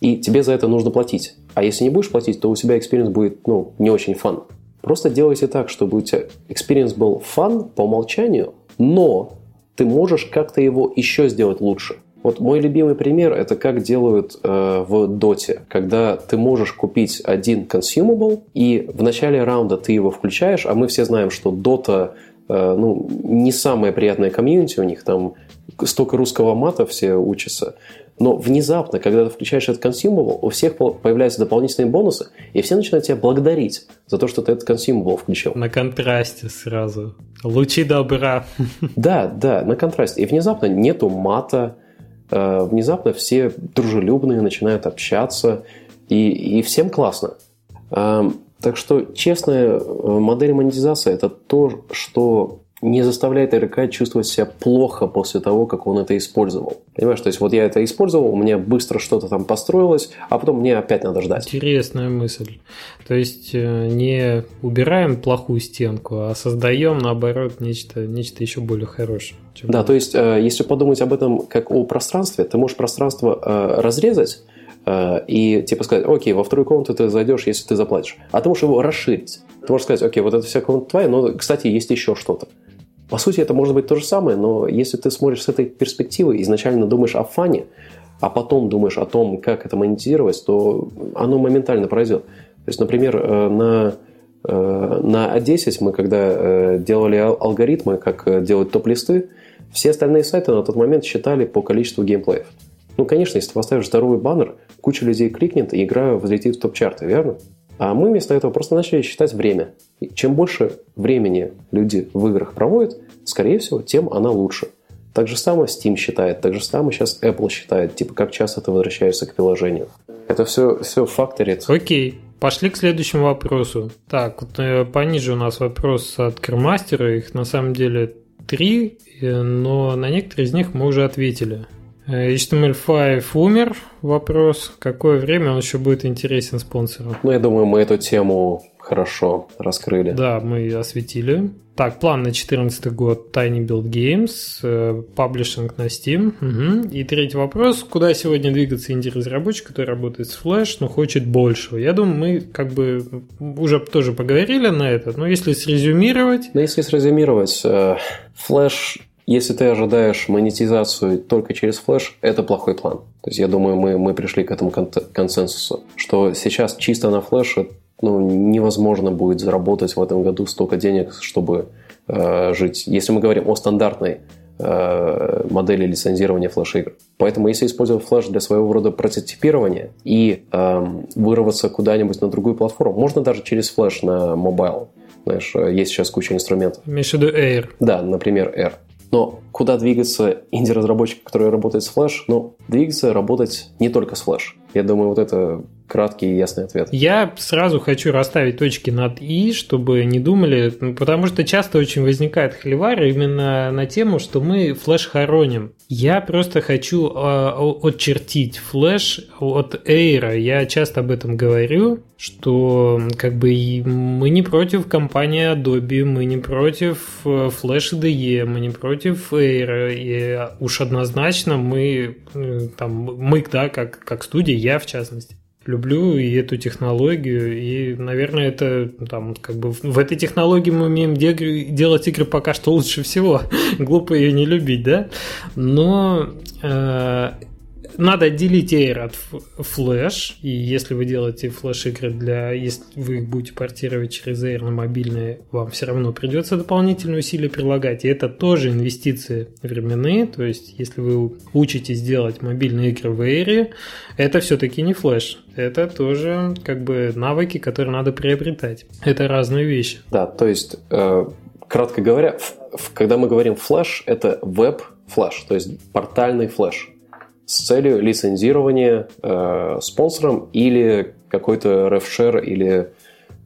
И тебе за это нужно платить. А если не будешь платить, то у тебя experience будет ну, не очень fun. Просто делайте так, чтобы у тебя experience был fun по умолчанию, но ты можешь как-то его еще сделать лучше. Вот мой любимый пример это как делают э, в Доте, когда ты можешь купить один consumable, и в начале раунда ты его включаешь, а мы все знаем, что Дота э, ну, не самое приятное комьюнити у них, там столько русского мата все учатся. Но внезапно, когда ты включаешь этот consumable, у всех появляются дополнительные бонусы, и все начинают тебя благодарить за то, что ты этот consumable включил. На контрасте сразу. Лучи добра. Да, да, на контрасте. И внезапно нету мата, внезапно все дружелюбные, начинают общаться, и, и всем классно. Эм, так что честная э, модель монетизации – это то, что не заставляет игрока чувствовать себя плохо после того, как он это использовал. Понимаешь, то есть вот я это использовал, у меня быстро что-то там построилось, а потом мне опять надо ждать. Интересная мысль. То есть э, не убираем плохую стенку, а создаем, наоборот, нечто, нечто еще более хорошее. да, то есть э, если подумать об этом как о пространстве, ты можешь пространство э, разрезать, и типа сказать, окей, во вторую комнату ты зайдешь, если ты заплатишь. А ты можешь его расширить. Ты можешь сказать, окей, вот эта вся комната твоя, но, кстати, есть еще что-то. По сути, это может быть то же самое, но если ты смотришь с этой перспективы, изначально думаешь о фане, а потом думаешь о том, как это монетизировать, то оно моментально пройдет. То есть, например, э, на, э, на A10 мы когда э, делали алгоритмы, как делать топ-листы, все остальные сайты на тот момент считали по количеству геймплеев. Ну, конечно, если ты поставишь здоровый баннер, куча людей кликнет, и игра взлетит в топ-чарты, верно? А мы вместо этого просто начали считать время. И чем больше времени люди в играх проводят, скорее всего, тем она лучше. Так же самое Steam считает, так же самое сейчас Apple считает, типа как часто ты возвращаешься к приложению. Это все, все факторит. Окей, пошли к следующему вопросу. Так, вот, э, пониже у нас вопрос от Кермастера, их на самом деле три, э, но на некоторые из них мы уже ответили. Э, HTML5 умер. Вопрос, какое время он еще будет интересен спонсору? Ну, я думаю, мы эту тему хорошо раскрыли. Да, мы осветили. Так, план на 2014 год Tiny Build Games, э, паблишинг на Steam. Угу. И третий вопрос, куда сегодня двигаться инди-разработчик, который работает с Flash, но хочет большего? Я думаю, мы как бы уже тоже поговорили на это, но если срезюмировать... Но если срезюмировать, э, Flash если ты ожидаешь монетизацию только через флеш, это плохой план. То есть я думаю, мы, мы пришли к этому консенсусу, что сейчас чисто на флеше ну, невозможно будет заработать в этом году столько денег, чтобы э, жить. Если мы говорим о стандартной э, модели лицензирования флеш-игр. Поэтому если использовать Flash для своего рода прототипирования и э, вырваться куда-нибудь на другую платформу, можно даже через Flash на mobile. Знаешь, э, есть сейчас куча инструментов. Имеешь в виду Air? Да, например, Air. Но куда двигаться инди-разработчик, который работает с Flash? Ну, двигаться, работать не только с Flash. Я думаю, вот это краткий и ясный ответ. Я сразу хочу расставить точки над «и», чтобы не думали, ну, потому что часто очень возникает холивар именно на тему, что мы флеш хороним. Я просто хочу э, отчертить флеш от Эйра. Я часто об этом говорю, что как бы мы не против компании Adobe, мы не против э, Flash IDE, мы не против Эйра. И уж однозначно мы, э, там, мы, да, как, как студия, я в частности, люблю и эту технологию, и, наверное, это там как бы в этой технологии мы умеем делать игры пока что лучше всего. Глупо ее не любить, да? Но э, надо отделить Air от Flash, и если вы делаете флеш-игры для... Если вы их будете портировать через Air на мобильные, вам все равно придется дополнительные усилия прилагать, и это тоже инвестиции временные, то есть если вы учитесь делать мобильные игры в Air, это все-таки не флеш, это тоже как бы навыки, которые надо приобретать. Это разные вещи. Да, то есть, э, кратко говоря, когда мы говорим флеш, это веб-флеш, то есть портальный флеш с целью лицензирования э, спонсором или какой-то рефшер или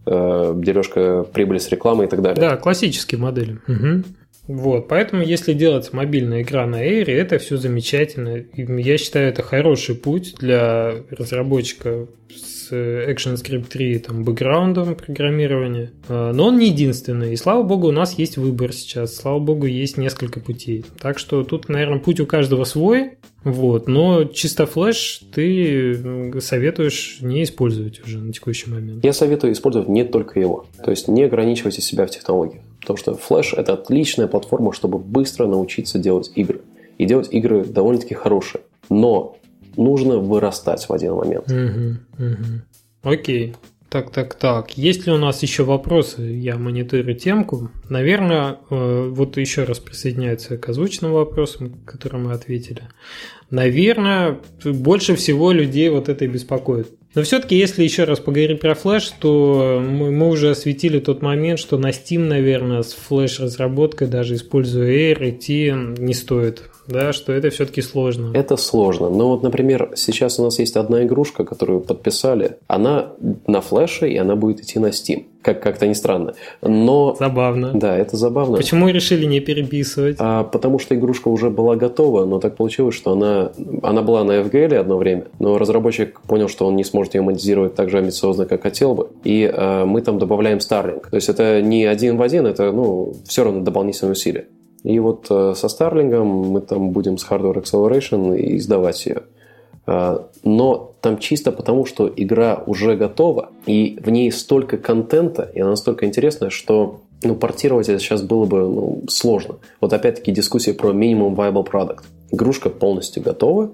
э, дележка прибыли с рекламой и так далее. Да, классические модели. Угу. Вот, поэтому если делать мобильная игра на Air, это все замечательно. И я считаю, это хороший путь для разработчика с ActionScript 3 там, бэкграундом программирования. А, но он не единственный. И слава богу, у нас есть выбор сейчас. Слава богу, есть несколько путей. Так что тут, наверное, путь у каждого свой. Вот, но чисто флеш ты советуешь не использовать уже на текущий момент. Я советую использовать не только его. То есть не ограничивайте себя в технологиях. Потому что Flash – это отличная платформа, чтобы быстро научиться делать игры. И делать игры довольно-таки хорошие. Но нужно вырастать в один момент. Окей. Так, так, так. Есть ли у нас еще вопросы? Я мониторю темку. Наверное, э, вот еще раз присоединяется к озвученным вопросам, которые мы ответили. Наверное, больше всего людей вот это и беспокоит. Но все-таки, если еще раз поговорить про флеш, то мы, мы уже осветили тот момент, что на Steam, наверное, с флеш-разработкой, даже используя Air, идти не стоит да, что это все-таки сложно. Это сложно. Но вот, например, сейчас у нас есть одна игрушка, которую подписали. Она на флеше, и она будет идти на Steam. Как- как-то не странно. Но... Забавно. Да, это забавно. Почему решили не переписывать? А, потому что игрушка уже была готова, но так получилось, что она, она была на FGL одно время, но разработчик понял, что он не сможет ее монетизировать так же амбициозно, как хотел бы. И а, мы там добавляем Starlink. То есть это не один в один, это ну, все равно дополнительные усилия. И вот э, со Starlink мы там будем с Hardware Acceleration издавать ее. Э, но там чисто потому, что игра уже готова, и в ней столько контента, и она настолько интересная, что ну, портировать это сейчас было бы ну, сложно. Вот опять-таки дискуссия про minimum viable product. Игрушка полностью готова,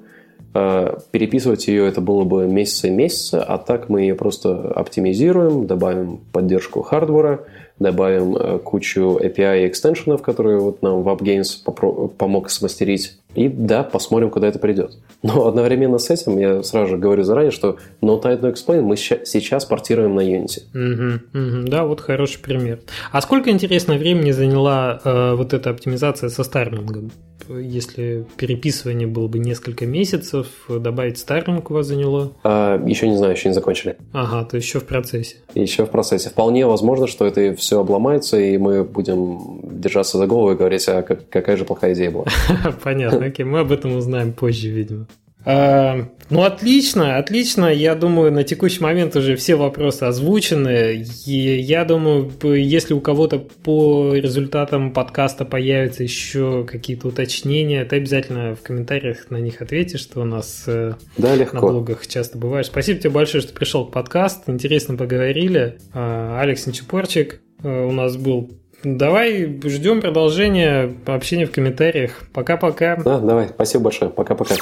э, переписывать ее это было бы месяцы и месяцы, а так мы ее просто оптимизируем, добавим поддержку хардвара, добавим э, кучу API и экстеншенов, которые вот нам WebGames помог смастерить. И да, посмотрим, куда это придет. Но одновременно с этим я сразу же говорю заранее, что No Tide No Explain мы сейчас портируем на Unity. Угу, угу, да, вот хороший пример. А сколько, интересно, времени заняла э, вот эта оптимизация со старлингом? Если переписывание было бы несколько месяцев, добавить старлинг у вас заняло? А, еще не знаю, еще не закончили. Ага, то еще в процессе. Еще в процессе. Вполне возможно, что это все обломается, и мы будем держаться за голову и говорить, а какая же плохая идея была. Понятно, окей, мы об этом узнаем позже, видимо. А, ну, отлично, отлично. Я думаю, на текущий момент уже все вопросы озвучены. И я думаю, если у кого-то по результатам подкаста появятся еще какие-то уточнения, ты обязательно в комментариях на них ответишь, что у нас э, да, легко. на блогах часто бывает. Спасибо тебе большое, что пришел к подкасту. Интересно поговорили. А, Алекс Нечепорчик э, у нас был Давай ждем продолжения общения в комментариях. Пока-пока. Да, давай. Спасибо большое. Пока-пока.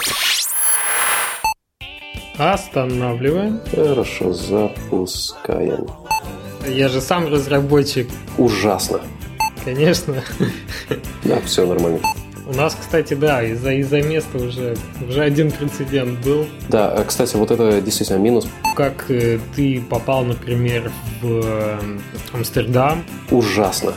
Останавливаем. Хорошо, запускаем. Я же сам разработчик. Ужасно. Конечно. Да, все нормально. У нас, кстати, да, из-за из места уже, уже один прецедент был. Да, э, кстати, вот это действительно минус. Как э, ты попал, например, в э, Амстердам? Ужасно.